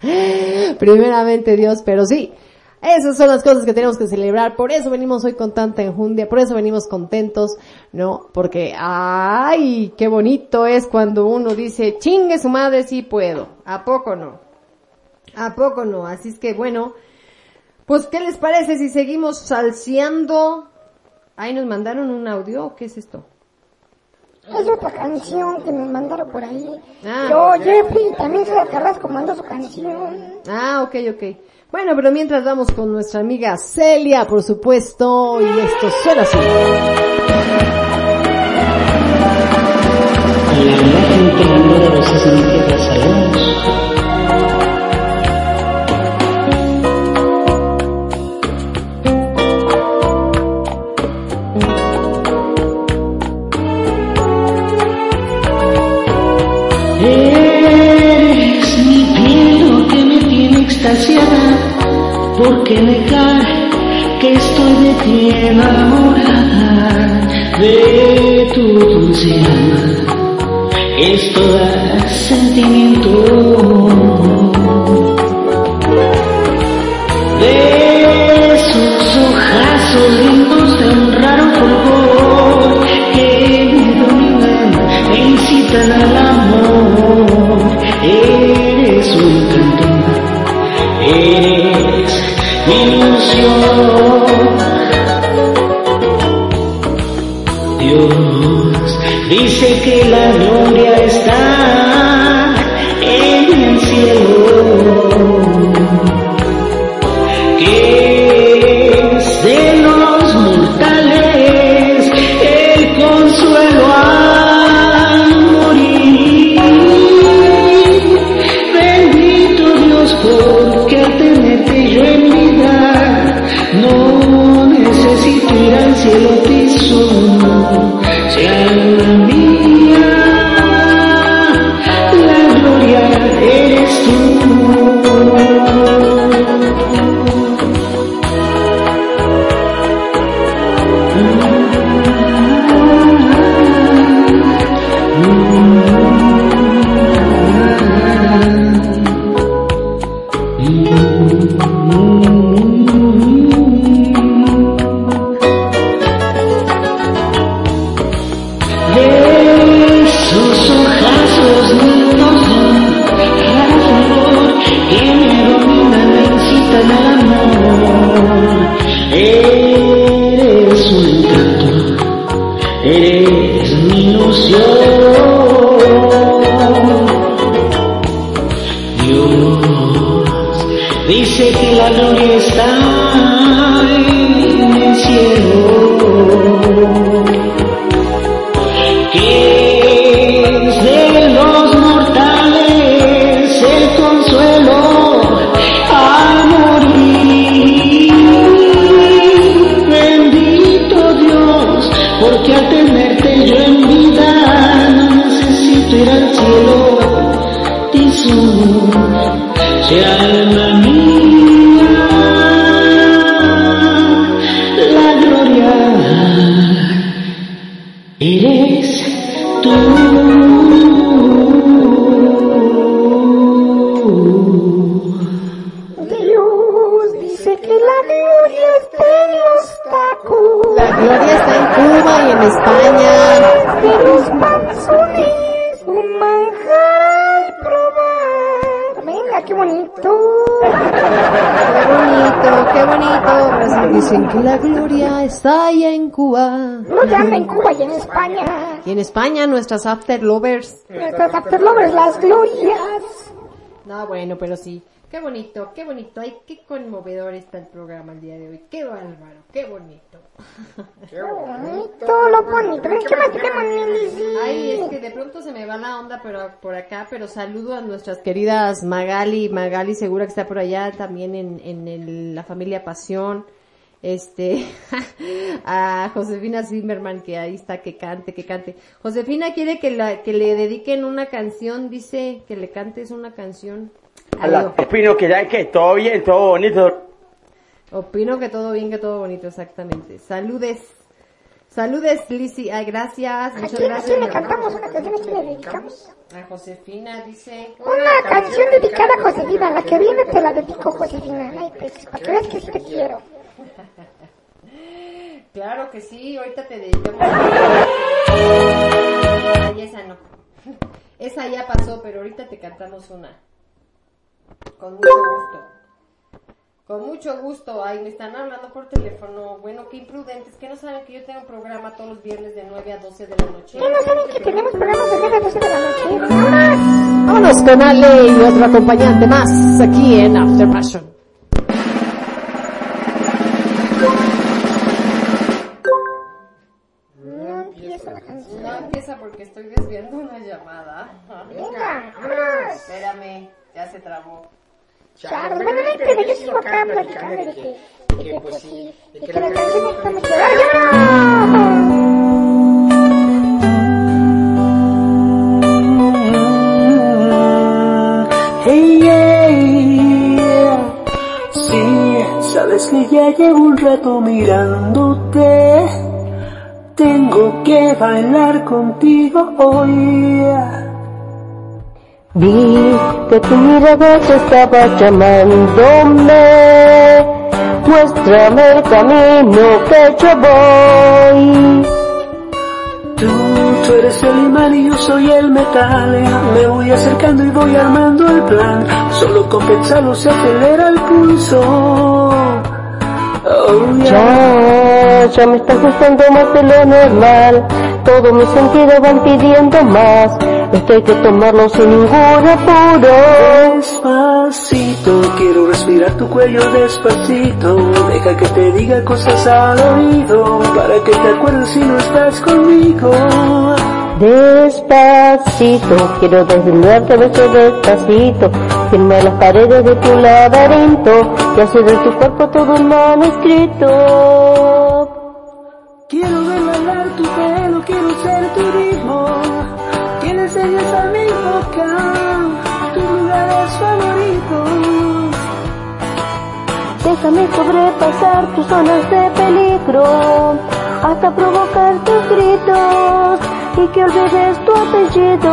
[LAUGHS] Primeramente Dios, pero sí. Esas son las cosas que tenemos que celebrar, por eso venimos hoy con tanta enjundia, por eso venimos contentos, ¿no? Porque, ay, qué bonito es cuando uno dice, chingue su madre, sí puedo. ¿A poco no? ¿A poco no? Así es que bueno, pues ¿qué les parece si seguimos salseando? Ahí nos mandaron un audio, ¿qué es esto? Es otra canción que me mandaron por ahí. Ah, Yo, Jeffrey, también soy de Carrasco, mandó su canción. Ah, ok, ok. Bueno, pero mientras vamos con nuestra amiga Celia, por supuesto, y esto suena así. Porque negar que estoy de ti enamorada de tu dulce alma, es toda sentimiento. De ilusión. Dios dice que la gloria dice que la gloria está en los tacos. La gloria está en Cuba y en España. De los panzones, un manjar al probar. qué bonito. Qué bonito, qué bonito. Pues dicen que la gloria está allá en Cuba. No, ya anda en Cuba y en España. Y en España, nuestras after lovers. Nuestras after lovers, las glorias. No, bueno, pero sí. Qué bonito, qué bonito. Ay, qué conmovedor está el programa el día de hoy. Qué bárbaro, qué bonito. Qué bonito, lo bonito. ¿Qué más tenemos, Nelly? Ay, es que de pronto se me va la onda pero por acá, pero saludo a nuestras queridas Magali, Magali segura que está por allá también en, en el- la familia Pasión. Este, [LAUGHS] a Josefina Zimmerman que ahí está, que cante, que cante. Josefina quiere que la, que le dediquen una canción, dice que le cantes una canción. Opino que ya que todo bien, todo bonito. Opino que todo bien, que todo bonito, exactamente. Saludes. Saludes, Lizzy. Ay, gracias. ¿A Muchas quién, a gracias. quién le cantamos una canción? ¿A quién le dedicamos? A Josefina dice. Una canción dedicada a Josefina. La que viene te la dedico, Josefina. Ay, pues, para que veas que sí te quiero. [LAUGHS] Claro que sí, ahorita te dedicamos. [LAUGHS] Ay, esa no. Esa ya pasó, pero ahorita te cantamos una. Con mucho gusto. Con mucho gusto. Ay, me están hablando por teléfono. Bueno, qué imprudentes. Que no saben que yo tengo un programa todos los viernes de 9 a 12 de la noche. ¿Qué no saben que tenemos programas de 9 a 12 de la noche? ¡Vámonos! Vámonos con Ale y otro acompañante más aquí en After Passion. No empieza la canción. No empieza porque estoy desviando una llamada. Venga. Espérame, ya se trabó. Charles, bueno, no pedo, yo sigo acá platicando de que, de que pues sí, de que la canción está. ¡Vámonos! Hey, yeah, yeah. Sí, sabes que ya llevo un rato mirándote. Tengo que bailar contigo hoy. Vi que tu mirada se estaba llamándome. Muéstrame el camino que yo voy. Tú, tú eres el imán y yo soy el metal. Me voy acercando y voy armando el plan. Solo con pensarlo se acelera el pulso. Oh, yeah. Ya, ya me está gustando más de lo normal. Todos mis sentidos van pidiendo más. Esto hay que tomarlo sin ningún apuro. Despacito, quiero respirar tu cuello despacito. Deja que te diga cosas al oído, para que te acuerdes si no estás conmigo. Despacito, quiero desnudarte beso despacito. Firma las paredes de tu laberinto y hacer de tu cuerpo todo un manuscrito. Quiero ver bailar tu pelo, quiero ser tu Que enseñes a mi boca tus lugares favoritos. Déjame sobrepasar tus zonas de peligro hasta provocar tus gritos y que olvides tu apellido.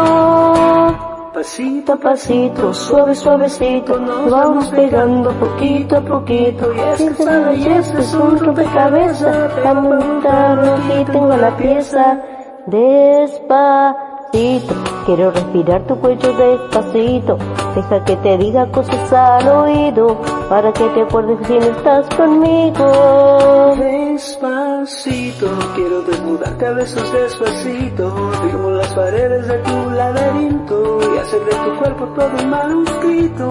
Pasito a pasito, suave, suavecito, nos vamos pegando poquito a poquito. Y esta belleza es un rompecabezas, para montarlo aquí tengo la pieza. Despacito, quiero respirar tu cuello despacito. Deja que te diga cosas al oído, para que te acuerdes si no estás conmigo. Despacito, quiero desnudarte a besos despacito. Firmo las paredes de tu laberinto y hacer de tu cuerpo todo un manuscrito.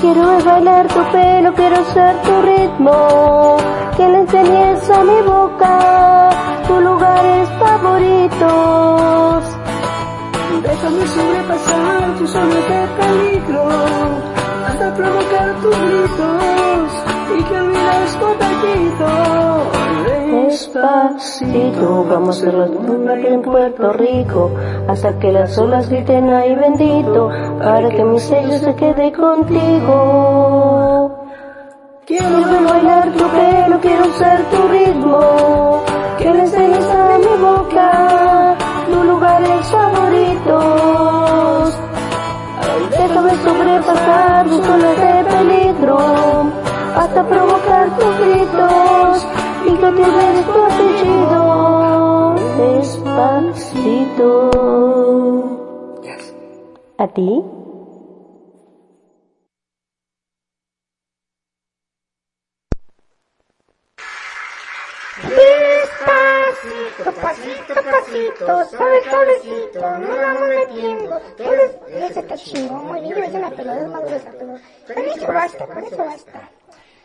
Quiero bailar tu pelo, quiero ser tu ritmo, que le enseñes a mi boca tus lugares favoritos. Déjame sobrepasar tus zonas de peligro, hasta provocar tus gritos y que olvides apetito. Despacito, vamos a hacer la tumba que en Puerto Rico, hasta que las olas griten ay bendito, para que mi sello se quede contigo. Quiero bailar tu pelo, quiero ser tu ritmo, que le enseñes a mi boca tus lugares favoritos. Déjame sobrepasar tus zonas de peligro, hasta provocar tus gritos y que te des tu apellido despacito. ¿A ti? Despacito, pasito, pasito, suave, suavecito, nos vamos metiendo. Ese, ese está chingón, muy bien, yo hice la pelota, es más gruesa, pero con eso basta, con eso basta.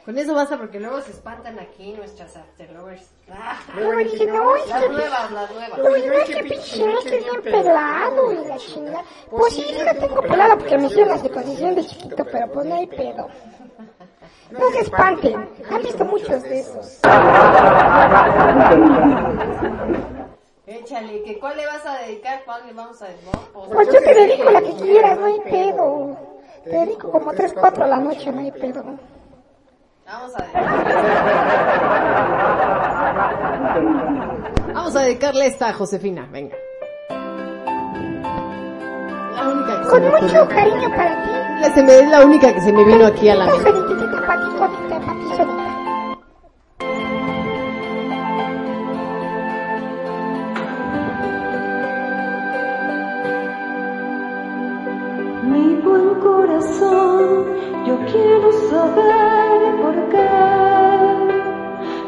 Con eso basta porque luego se espantan aquí nuestras afterlovers. Ah, Luego dije, no, es las que- nuevas, las nuevas. Uy, no, es que pinche no estoy bien pelado y la chingada. Pues sí, sí lo tengo pelado porque me hicieron la circuncisión de chiquito, pero pues no hay pedo. No se espanten, han visto muchos de esos. Échale, que ¿cuál le vas a dedicar? ¿Cuál le vamos a dedicar? Pues yo te dedico la que quieras, no hay pedo. Te dedico como 3, 4 a la noche, no hay pedo. Vamos a Vamos a dedicarle esta a Josefina, venga. La única que se Con mucho cariño para ti. La, se me, es la única que se me vino aquí a la mente. Mi buen corazón, yo quiero saber por qué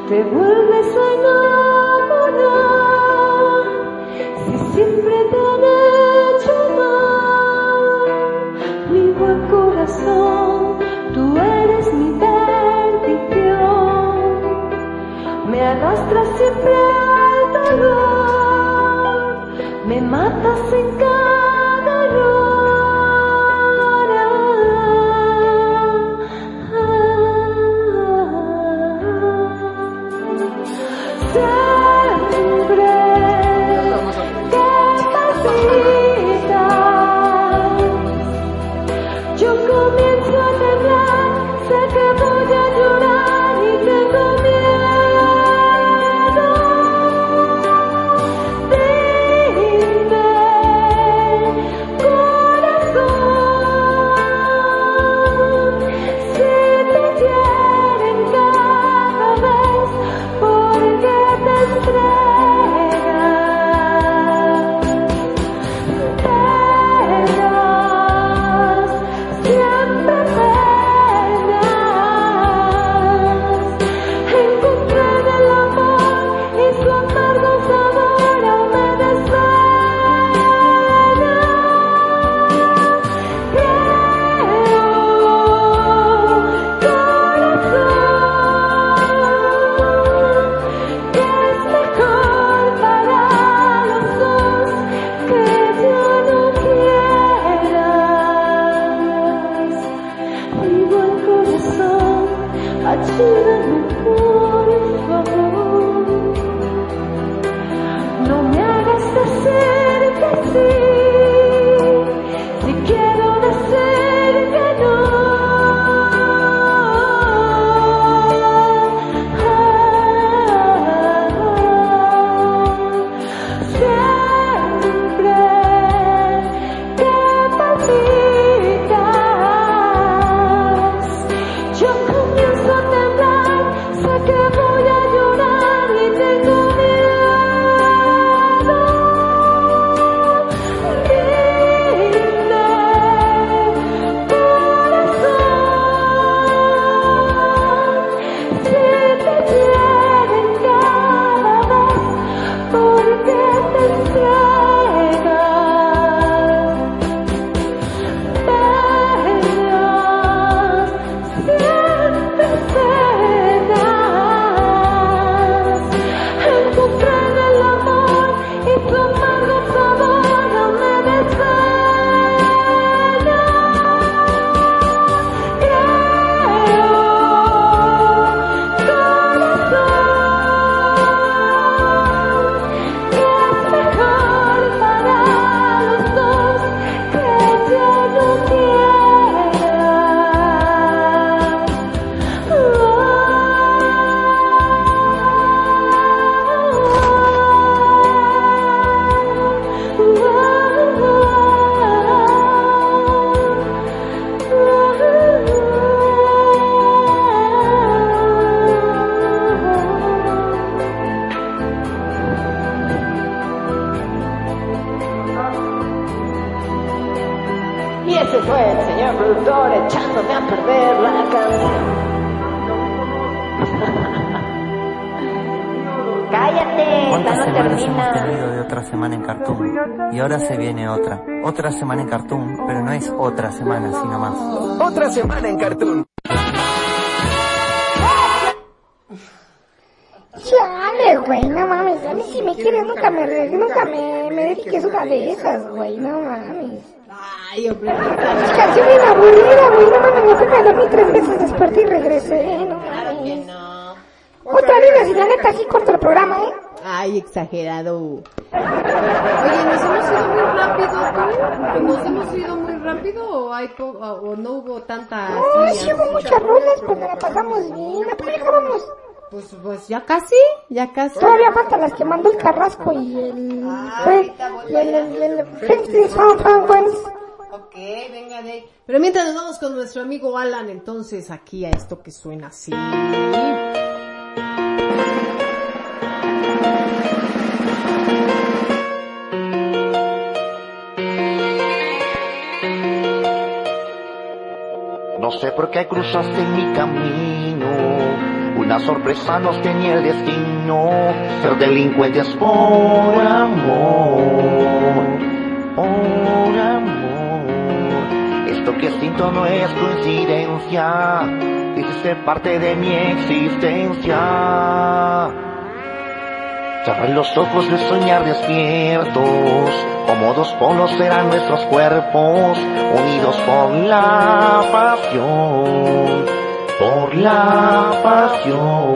te vuelves a enamorar. Si siempre te me matas en semana en Cartoon, pero no es otra semana, sino más. Otra semana en Cartoon. Chale, güey, no mames. A mí si me quieres nunca me, nunca me, me dediques una de esas, güey, no mames. Ay, hombre. Es canción bien aburrida, güey, no mames, me fui a dormir tres veces, desperté y regresé, no mames. Otra vez, así la neta, sí corto el programa, ¿eh? Ay, exagerado. Oye, [LAUGHS] ¿nos hemos ido muy rápido tú? ¿Nos hemos ido muy rápido o, hay po- o no hubo tanta... No, así, sí hubo muchas rolas, pues nos la pasamos bien. ¿A acabamos? Pues, pues ya casi, ya casi. Todavía faltan las que mandó el Carrasco y el... fue- y el... el, el, Ones. Ok, venga de ahí. Pero mientras nos vamos con nuestro amigo Alan, entonces aquí a esto que suena así. Sé por qué cruzaste mi camino. Una sorpresa nos tenía el destino. Ser delincuentes por amor. Por amor. Esto que siento no es coincidencia. Hiciste parte de mi existencia. Cerré los ojos de soñar despiertos, como dos polos serán nuestros cuerpos, unidos por la pasión, por la pasión,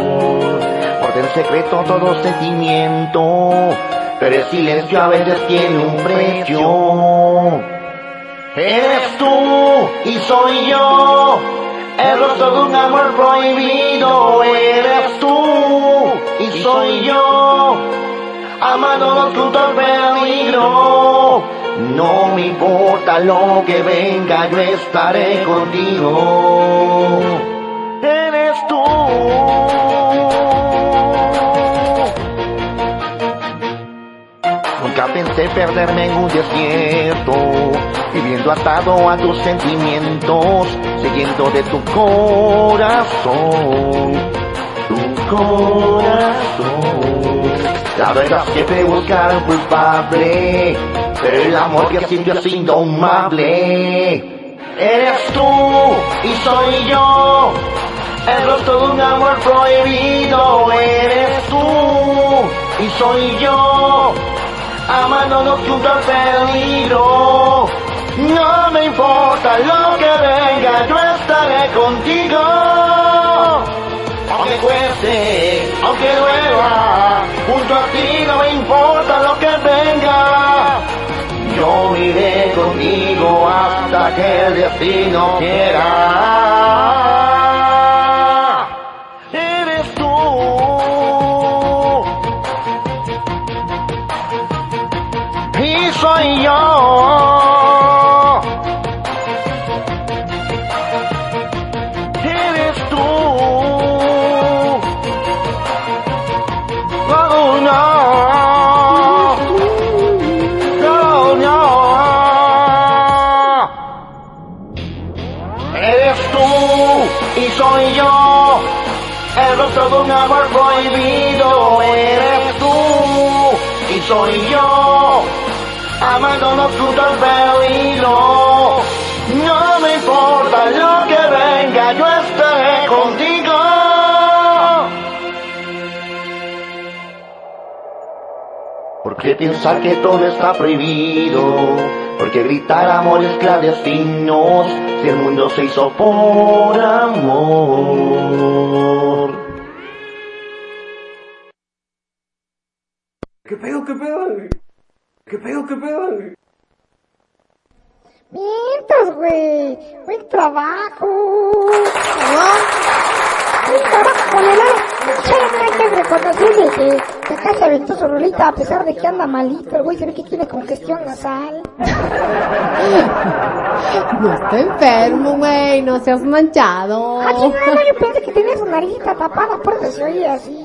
por el secreto todo sentimiento, pero el silencio a veces tiene un precio. Eres tú y soy yo, el rostro de un amor prohibido, eres tú soy yo, amándonos junto al peligro. No me importa lo que venga, yo estaré contigo. Eres tú. Nunca pensé perderme en un desierto, viviendo atado a tus sentimientos, siguiendo de tu corazón, tu La verdad siempre buscar un culpable, el amor que siento es indomable. Eres tú y soy yo, el rostro de un amor prohibido. Eres tú y soy yo, amándonos junto al peligro. No me importa lo que venga, yo estaré contigo. Junto a ti no me importa lo que venga. Yo iré contigo hasta que el destino quiera. Amor prohibido. Eres tú y soy yo. Amándonos junto al peligro. No me importa lo que venga, yo estaré contigo. ¿Por qué pensar que todo está prohibido? ¿Por qué gritar amores clandestinos si el mundo se hizo por amor? Pedo, qué pedo? ¿Qué pedo? Mientas, güey. Buen trabajo. Buen trabajo con el ar- Che, hay que reconocerle que, que acá se aventó su rolita a pesar de que anda malito. El güey se ve que tiene congestión nasal. [LAUGHS] No está enfermo, güey, no seas manchado. Ah, chingada, yo pensé que tenía su naricita tapada, por eso se oye así.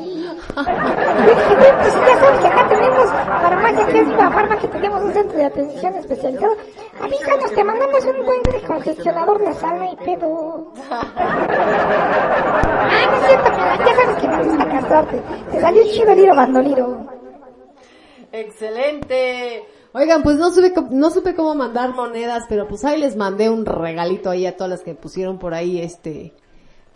Pues ya sabes que acá tenemos farmacia, que es la farmacia, que tenemos un centro de atención especializado. Avísanos, te mandamos un buen descongestionador nasal, no hay pedo. Ah, no es cierto, ya sabes que me gusta cantarte. Te salió chido el hilo bandolero. Excelente. Oigan, pues no supe, no supe cómo mandar monedas, pero pues ahí les mandé un regalito ahí a todas las que pusieron por ahí este,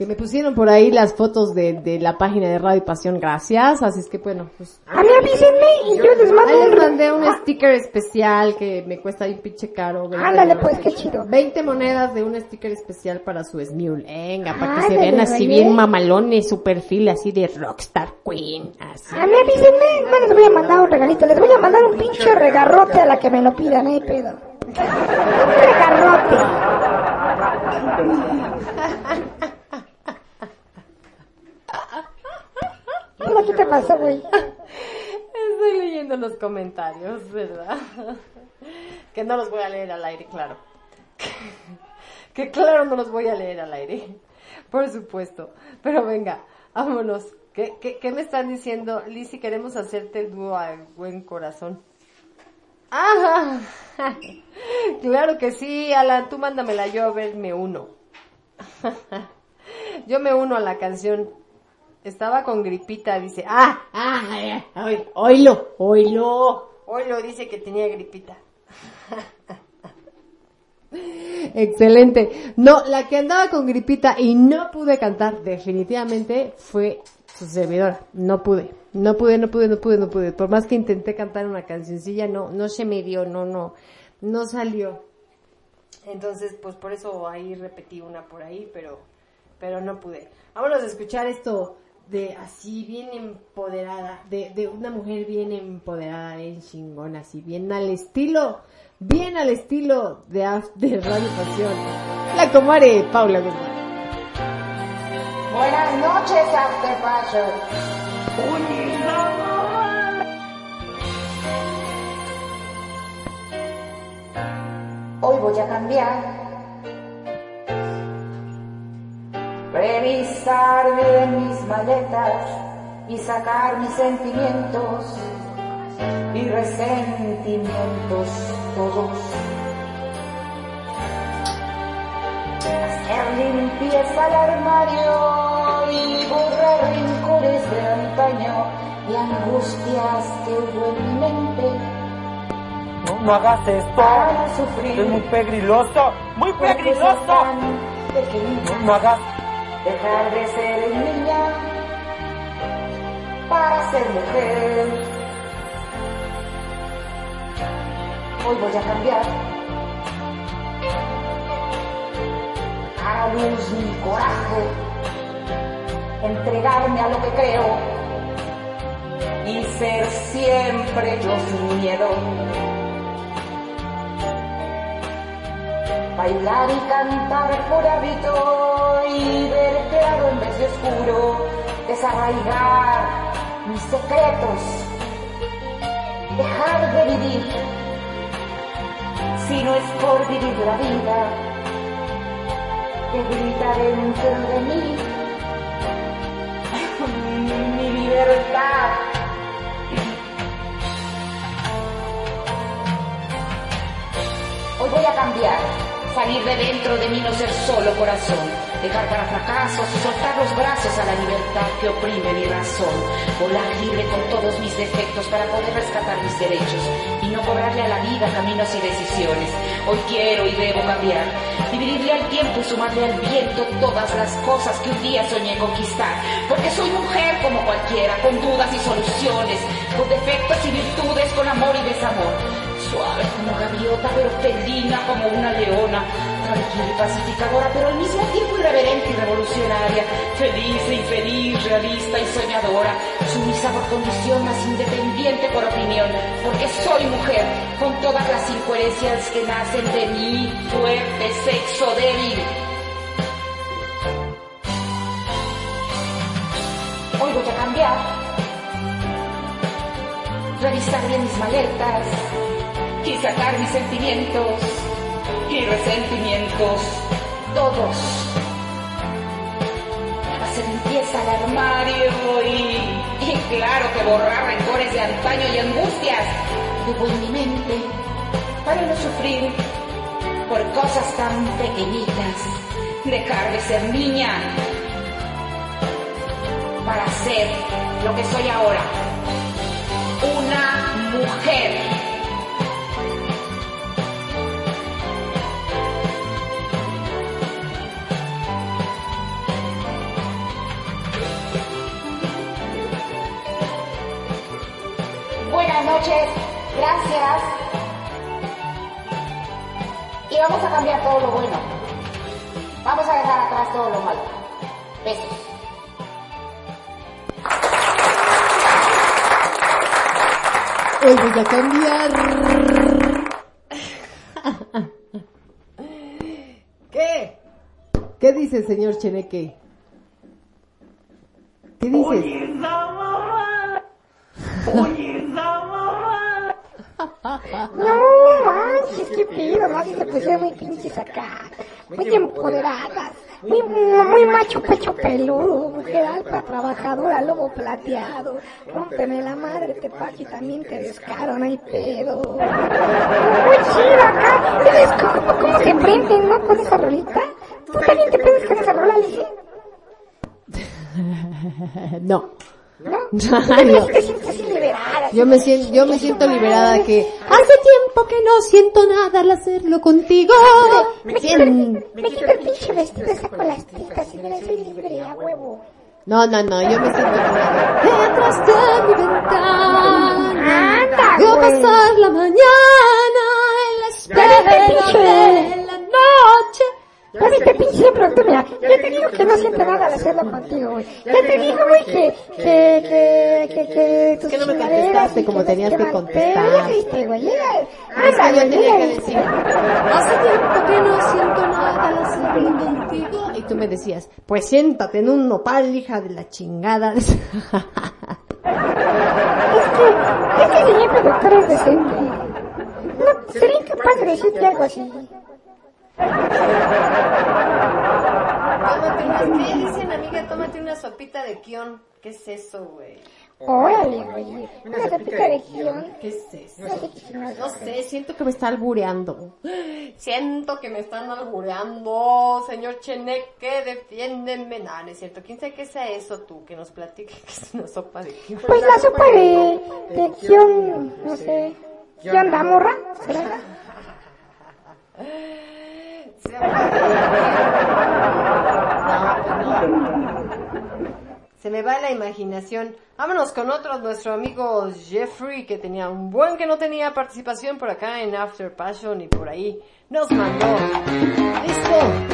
que me pusieron por ahí las fotos de, de la página de Radio Pasión, gracias, así es que bueno, pues. A mí avísenme y yo les mando Ahí un les mandé un sticker especial que me cuesta ahí un pinche caro. Ándale, pues, qué chido. 20 monedas de un sticker especial para su Smule. Venga, para que se vean así bien mamalones, su perfil así de Rockstar Queen, así. A mí avísenme, no les voy a mandar un regalito, les voy a mandar un pinche regarrote a la que me lo pidan, eh, pedo. Un regarrote. [LAUGHS] ¿qué te pasó, güey? Estoy leyendo los comentarios, ¿verdad? Que no los voy a leer al aire, claro. Que claro no los voy a leer al aire. Por supuesto. Pero venga, vámonos. ¿Qué, me están diciendo? Lizzy, queremos hacerte el dúo a buen corazón. ¡Ah! Claro que sí, Alan, tú mándamela yo a ver, me uno. Yo me uno a la canción. Estaba con gripita, dice. ¡Ah! ¡Ah! ay, ay, ¡Oílo! ¡Oílo! Oílo, dice que tenía gripita. Excelente. No, la que andaba con gripita y no pude cantar definitivamente fue su servidora. No pude. No pude, no pude, no pude, no pude. Por más que intenté cantar una cancioncilla, no, no se me dio, no, no, no salió. Entonces, pues por eso ahí repetí una por ahí, pero, pero no pude. Vámonos a escuchar esto de así bien empoderada, de, de una mujer bien empoderada, bien chingona, así bien al estilo, bien al estilo de, de Radio Pasión. La comare Paula Guzmán. Buenas noches, After Passion. Hoy voy a cambiar. Revisar bien mis maletas y sacar mis sentimientos y resentimientos todos. Hacer limpieza al armario y borrar rincones de antaño y angustias que hubo en mi mente No, no hagas esto. sufrir. Es muy pegriloso. Muy pegriloso. No hagas. Dejar de ser niña para ser mujer. Hoy voy a cambiar. Dar a luz mi coraje. Entregarme a lo que creo. Y ser siempre yo sin miedo. Bailar y cantar por hábito y ver claro en vez oscuro, desarraigar mis secretos, dejar de vivir, si no es por vivir la vida, que grita dentro de mí, [LAUGHS] mi libertad. Hoy voy a cambiar, salir de dentro de mí, no ser solo corazón, dejar para fracasos soltar los brazos a la libertad que oprime mi razón, volar libre con todos mis defectos para poder rescatar mis derechos y no cobrarle a la vida caminos y decisiones. Hoy quiero y debo cambiar, dividirle al tiempo y sumarle al viento todas las cosas que un día soñé conquistar, porque soy mujer como cualquiera, con dudas y soluciones, con defectos y virtudes, con amor y desamor suave como gaviota, pero felina como una leona, tranquila y pacificadora, pero al mismo tiempo irreverente y revolucionaria, feliz e infeliz, realista y soñadora, sumisa por condición, más independiente por opinión, porque soy mujer, con todas las incoherencias que nacen de mí, fuerte, sexo débil. Hoy voy a cambiar, revisar bien mis maletas, y sacar mis sentimientos y resentimientos, todos. Hacer limpieza al armario y, claro que borrar rencores de antaño y angustias hubo en mi mente para no sufrir por cosas tan pequeñitas. Dejar de ser niña para ser lo que soy ahora. Una mujer. Noches, gracias. Y vamos a cambiar todo lo bueno. Vamos a dejar atrás todo lo malo. Besos. Hoy voy a cambiar. ¿Qué? ¿Qué dice señor Cheneque? ¿Qué dices? No manches, qué pido, no se pusieron muy pinches acá, muy empoderadas, muy, muy macho pecho peludo, mujer alta, trabajadora, lobo plateado, rómpeme la madre, te pachi, también te descaro, no hay pedo. Muy chido acá, ¿ves cómo, cómo se prenden, no, con esa rolita? ¿Tú también te prendes con esa rola, [LAUGHS] no. ¿No? [LAUGHS] No. Te sientes así liberada. Yo me siento, yo me siento liberada que hace tiempo que no siento nada al hacerlo contigo. Me quito, el, me quito el pinche vestido, saco las tetas y me soy libre a huevo. No, no, no, yo me siento. Detrás de mi ventana. Anda, Veo pasar la mañana en la espera de la Ya viste, pinche pronto, mira, ya te digo que no siento nada al hacerlo contigo, güey. Ya te digo, güey, que, que, que, que, que, tus que no me chingaderas contestaste y como que tenías que te contestar. Pero ya viste, güey. Es que yo Anda, tenía que decir, hace tiempo que no siento nada al hacerlo contigo. Y tú me decías, pues siéntate en un nopal, hija de la chingada. [LAUGHS] Es que, es que señor productor es decente. No, sería incapaz de decirte algo así. Tómate unas, ¿qué dicen amiga? Tómate una sopita de kion. ¿Qué es eso, güey? Órale, güey. Una sopita de guion. ¿Qué es eso? No sé siento que me está albureando. Siento que me están albureando, señor Cheneque, defiéndeme. No, no es cierto. ¿Quién sabe qué sea eso tú? Que nos platique que es una sopa de kion. Pues la sopa de, de guion, no sé. ¿Guión da morra? ¿Será? [LAUGHS] Se me va la imaginación. Vámonos con otro, nuestro amigo Jeffrey, que tenía un buen que no tenía participación por acá en After Passion y por ahí nos mandó. ¡Listo!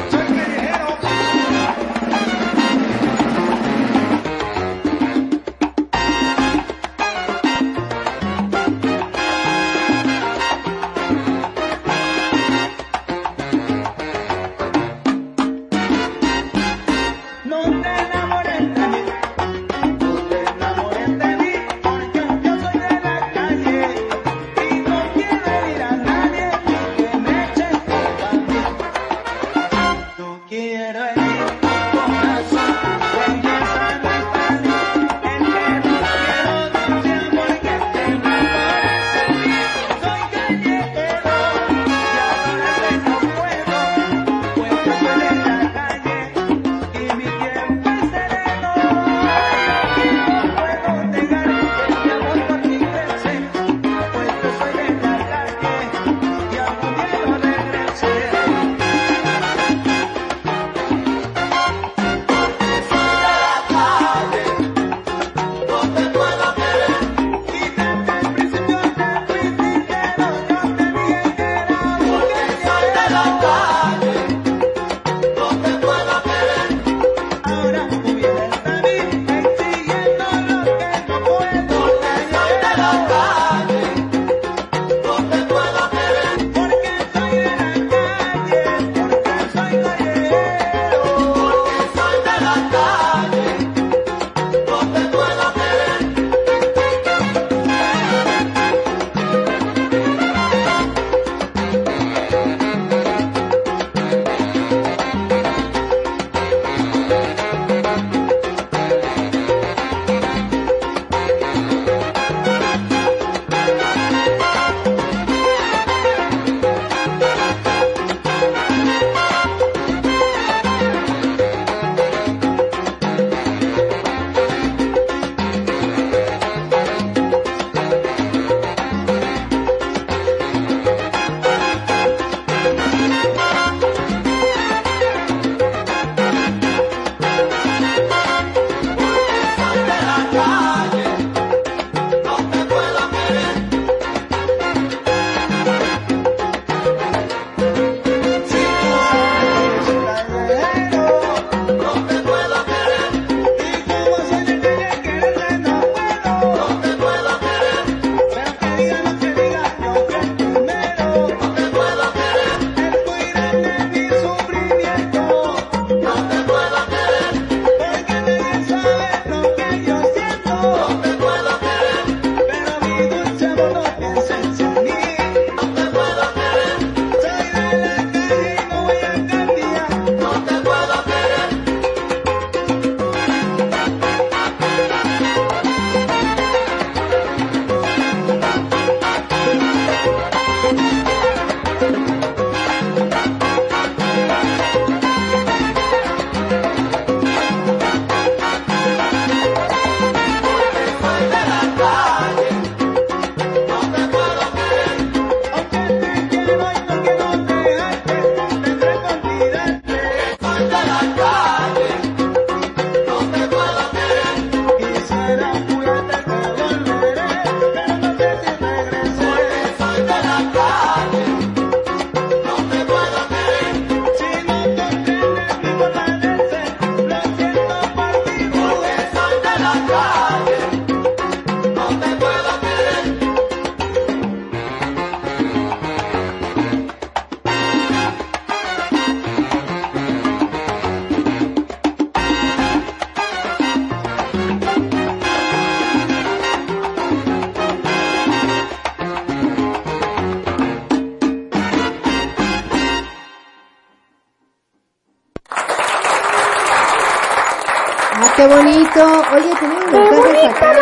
Bonito. Oye, tenemos ¡Qué mensajes acá.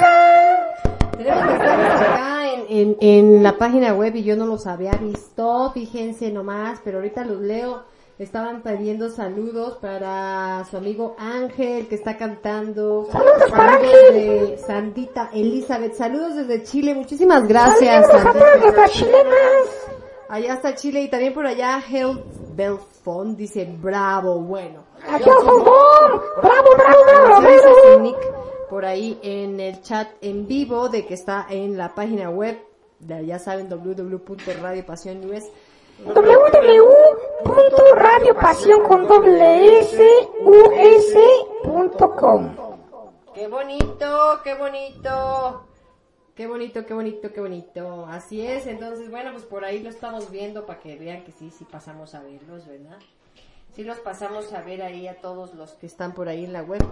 la! Tenemos mensajes acá en, en, en la página web y yo no los había visto, fíjense nomás, pero ahorita los leo. Estaban pidiendo saludos para su amigo Ángel que está cantando. Saludos para Ángel. de Sandita Elizabeth. Saludos desde Chile. Muchísimas gracias. Saludos chilenas. Allá está Chile y también por allá Health Belfond dice bravo, bueno. Aquí al fútbol. Bravo, bravo, bravo, Nos nick por ahí en el chat en vivo de que está en la página web, de, ya saben, www.radiopasionus. www.radiopasión con doble S, punto com. Qué bonito, qué bonito. Qué bonito, qué bonito, qué bonito. Así es, entonces, bueno, pues por ahí lo estamos viendo para que vean que sí, sí pasamos a verlos, ¿verdad? Sí los pasamos a ver ahí a todos los que están por ahí en la web.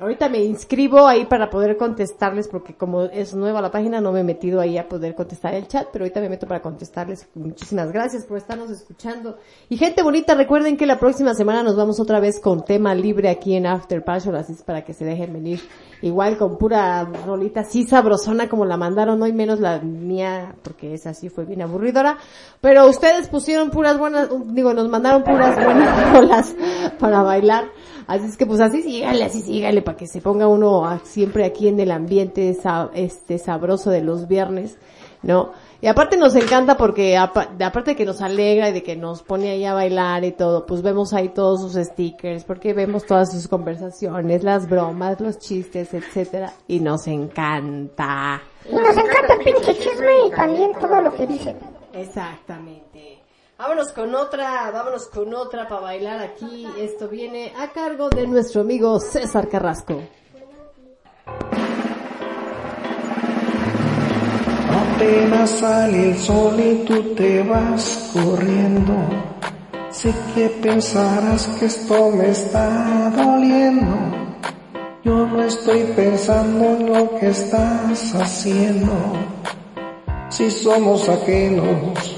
Ahorita me inscribo ahí para poder contestarles porque como es nueva la página no me he metido ahí a poder contestar el chat, pero ahorita me meto para contestarles. Muchísimas gracias por estarnos escuchando. Y gente bonita, recuerden que la próxima semana nos vamos otra vez con tema libre aquí en After Passion, así es para que se dejen venir. Igual con pura rolita así sabrosona como la mandaron hoy, menos la mía, porque esa sí fue bien aburridora. Pero ustedes pusieron puras buenas, digo, nos mandaron puras buenas [LAUGHS] rolas para bailar. Así es que pues así sígale, así sígale, para que se ponga uno a- siempre aquí en el ambiente este sabroso de los viernes, ¿no? Y aparte nos encanta porque aparte de que nos alegra y de que nos pone ahí a bailar y todo, pues vemos ahí todos sus stickers, porque vemos todas sus conversaciones, las bromas, los chistes, etcétera, y nos encanta. Y nos encanta el pinche chisme y también todo lo que dicen. Exactamente. Vámonos con otra, vámonos con otra para bailar aquí. Esto viene a cargo de nuestro amigo César Carrasco. Apenas sale el sol y tú te vas corriendo. Sé que pensarás que esto me está doliendo. Yo no estoy pensando en lo que estás haciendo. Si somos ajenos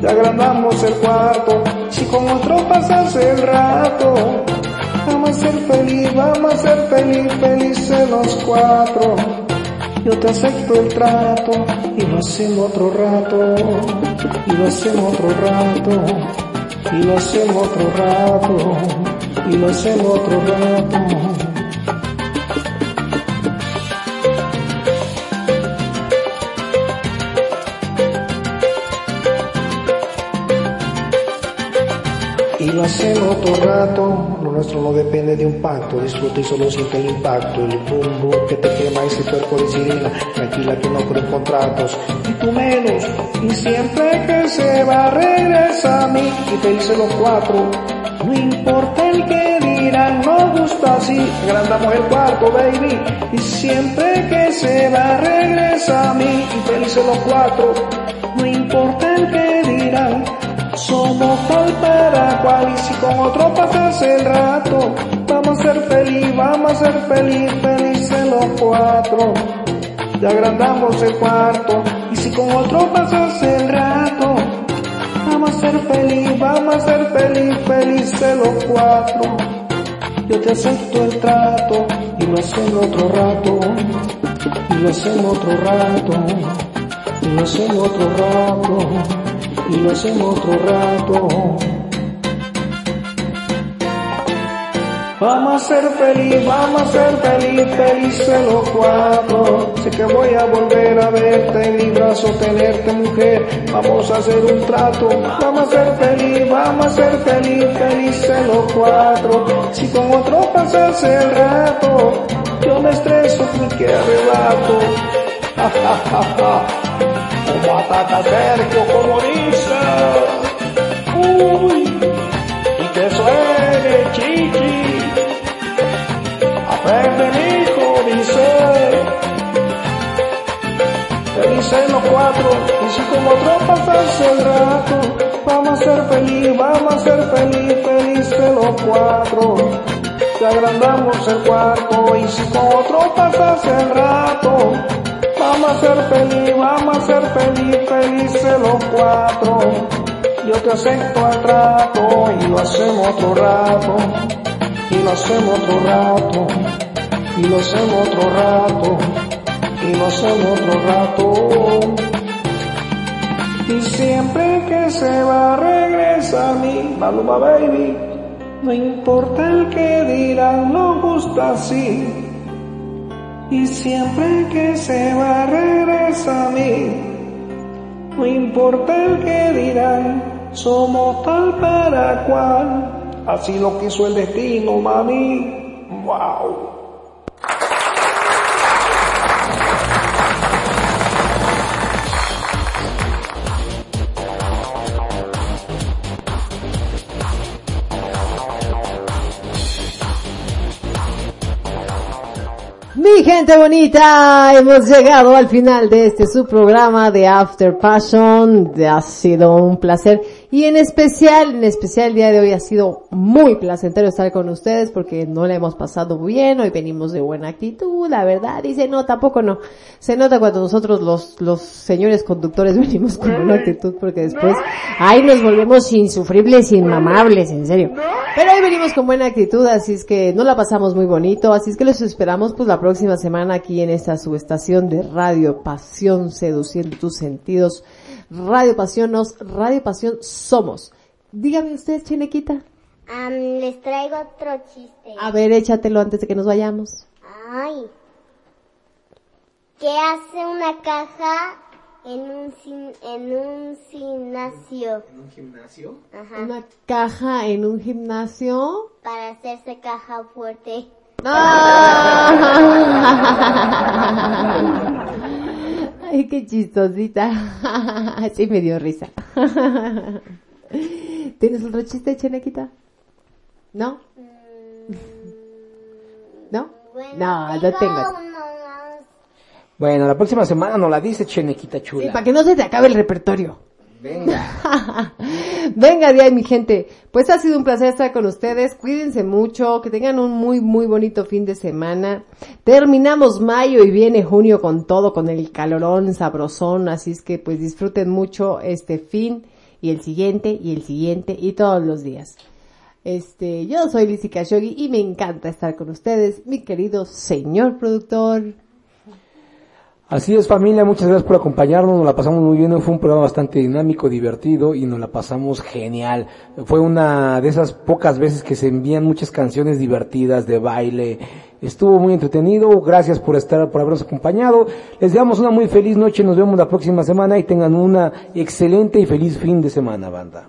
Ya agrandamos el cuarto, si con otro pasas el rato, vamos a ser feliz, vamos a ser feliz, felices los cuatro. Yo te acepto el trato y lo hacemos otro rato, y lo hacemos otro rato, y lo hacemos otro rato, y lo hacemos otro rato. Lo hacemos otro rato, lo nuestro no depende de un pacto, disfruta y solo siente el impacto, el boom que te quema y se cuerpo de sirena, tranquila que no creo en contratos, y tú menos, y siempre que se va regresa a mí, y felices los cuatro, no importa el que dirán, no gusta así, agrandamos el cuarto baby, y siempre que se va regresa a mí, y felices los cuatro, no importa el que dirán, somos tal para cual y si con otro pasas el rato, vamos a ser feliz, vamos a ser feliz, felices los cuatro. Ya agrandamos el cuarto y si con otro pasas el rato, vamos a ser feliz, vamos a ser feliz, felices los cuatro. Yo te acepto el trato y lo hacemos otro rato, y lo hacemos otro rato, y lo hacemos otro rato y lo hacemos otro rato. Vamos a ser feliz, vamos a ser feliz, felices los cuatro. Sé que voy a volver a verte en mi brazo, tenerte mujer. Vamos a hacer un trato, vamos a ser feliz, vamos a ser feliz, felices los cuatro. Si con otro pasas el rato, yo me estreso porque arrebato. [LAUGHS] Ja, ja, ja, ja. Batata como dice. Uy, y que suene chichi. ven, ven hijo, dice. Te los cuatro, y si como otro pasarse el rato, vamos a ser feliz, vamos a ser feliz, felices los cuatro. Te agrandamos el cuarto, y si con otro pasarse el rato, vamos a ser feliz, vamos a ser feliz, felices los cuatro. Yo te acepto el trato, y lo hacemos otro rato, y lo hacemos otro rato, y lo hacemos otro rato y lo hacemos otro rato. Y siempre que se va regresa a mí, Maluma baby, no importa el que dirán, nos gusta así. Y siempre que se va regresa a mí, no importa el que dirán, somos tal para cual. Así lo quiso el destino, mami. Wow. Gente bonita, hemos llegado al final de este su programa de After Passion. Ha sido un placer y en especial, en especial el día de hoy ha sido muy placentero estar con ustedes porque no la hemos pasado bien. Hoy venimos de buena actitud, la verdad. Dice no, tampoco no. Se nota cuando nosotros los los señores conductores [LAUGHS] venimos con buena actitud porque después ahí nos volvemos insufribles, inmamables, en serio. Pero hoy venimos con buena actitud, así es que no la pasamos muy bonito, así es que los esperamos pues la próxima semana aquí en esta subestación de Radio Pasión, seduciendo tus sentidos. Radio Pasión nos, Radio Pasión somos. Dígame usted, Chinequita. Les traigo otro chiste. A ver, échatelo antes de que nos vayamos. Ay. ¿Qué hace una caja en un en un gimnasio? ¿Un gimnasio? Ajá. Una caja en un gimnasio. Para hacerse caja fuerte. [LAUGHS] Ay, qué chistosita. [LAUGHS] Sí me dio risa. [LAUGHS] ¿Tienes otro chiste, Chenequita? ¿No? ¿No? No, no tengo. Bueno, la próxima semana nos la dice Chenequita Sí, chula. para que no se te acabe el repertorio. Venga. [LAUGHS] Venga de mi gente. Pues ha sido un placer estar con ustedes. Cuídense mucho, que tengan un muy, muy bonito fin de semana. Terminamos mayo y viene junio con todo, con el calorón sabrosón. Así es que pues disfruten mucho este fin y el siguiente y el siguiente y todos los días. Este, yo soy Lizzy Khashoggi y me encanta estar con ustedes, mi querido señor productor. Así es familia, muchas gracias por acompañarnos, nos la pasamos muy bien, fue un programa bastante dinámico, divertido y nos la pasamos genial. Fue una de esas pocas veces que se envían muchas canciones divertidas de baile. Estuvo muy entretenido, gracias por estar, por habernos acompañado. Les deseamos una muy feliz noche, nos vemos la próxima semana y tengan una excelente y feliz fin de semana, banda.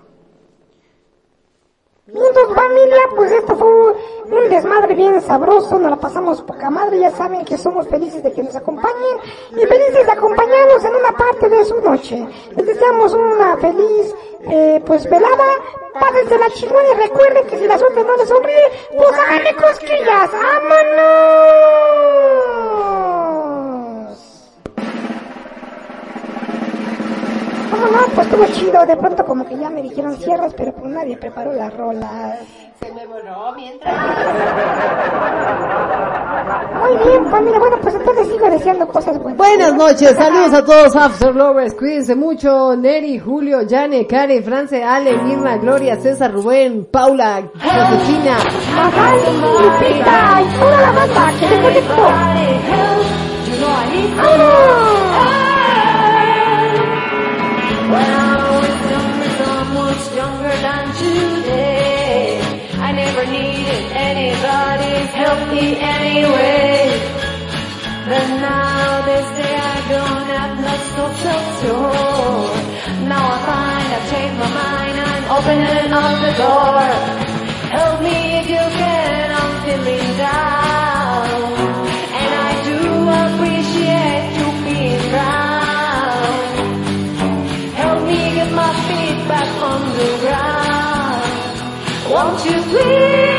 Mientras familia, pues esto fue un desmadre bien sabroso, nos la pasamos poca madre, ya saben que somos felices de que nos acompañen y felices de acompañarnos en una parte de su noche. Les deseamos una feliz, eh, pues velada, pásense la chingona y recuerden que si la suerte no les sonríe, pues háganle cosquillas, ¡vámonos! No, no, pues estuvo chido, de pronto como que ya me dijeron cierras, pero pues nadie preparó las rolas. Se me borró mientras. [LAUGHS] Muy bien, familia, bueno, pues entonces sigo deseando cosas buenas. Buenas noches, saludos a todos After Lovers, cuídense mucho, Neri, Julio, Jane, Karen, France, Ale, Mirna, Gloria, César, Rubén, Paula, Josefina, Magali, Lupita y toda la banda que se conectó. When I was younger, so much younger than today. I never needed anybody's help me anyway. But now they say I don't have much self-control. Now I find I've changed my mind, I'm opening up the door. Help me if you can, I'm feeling down. Won't you please?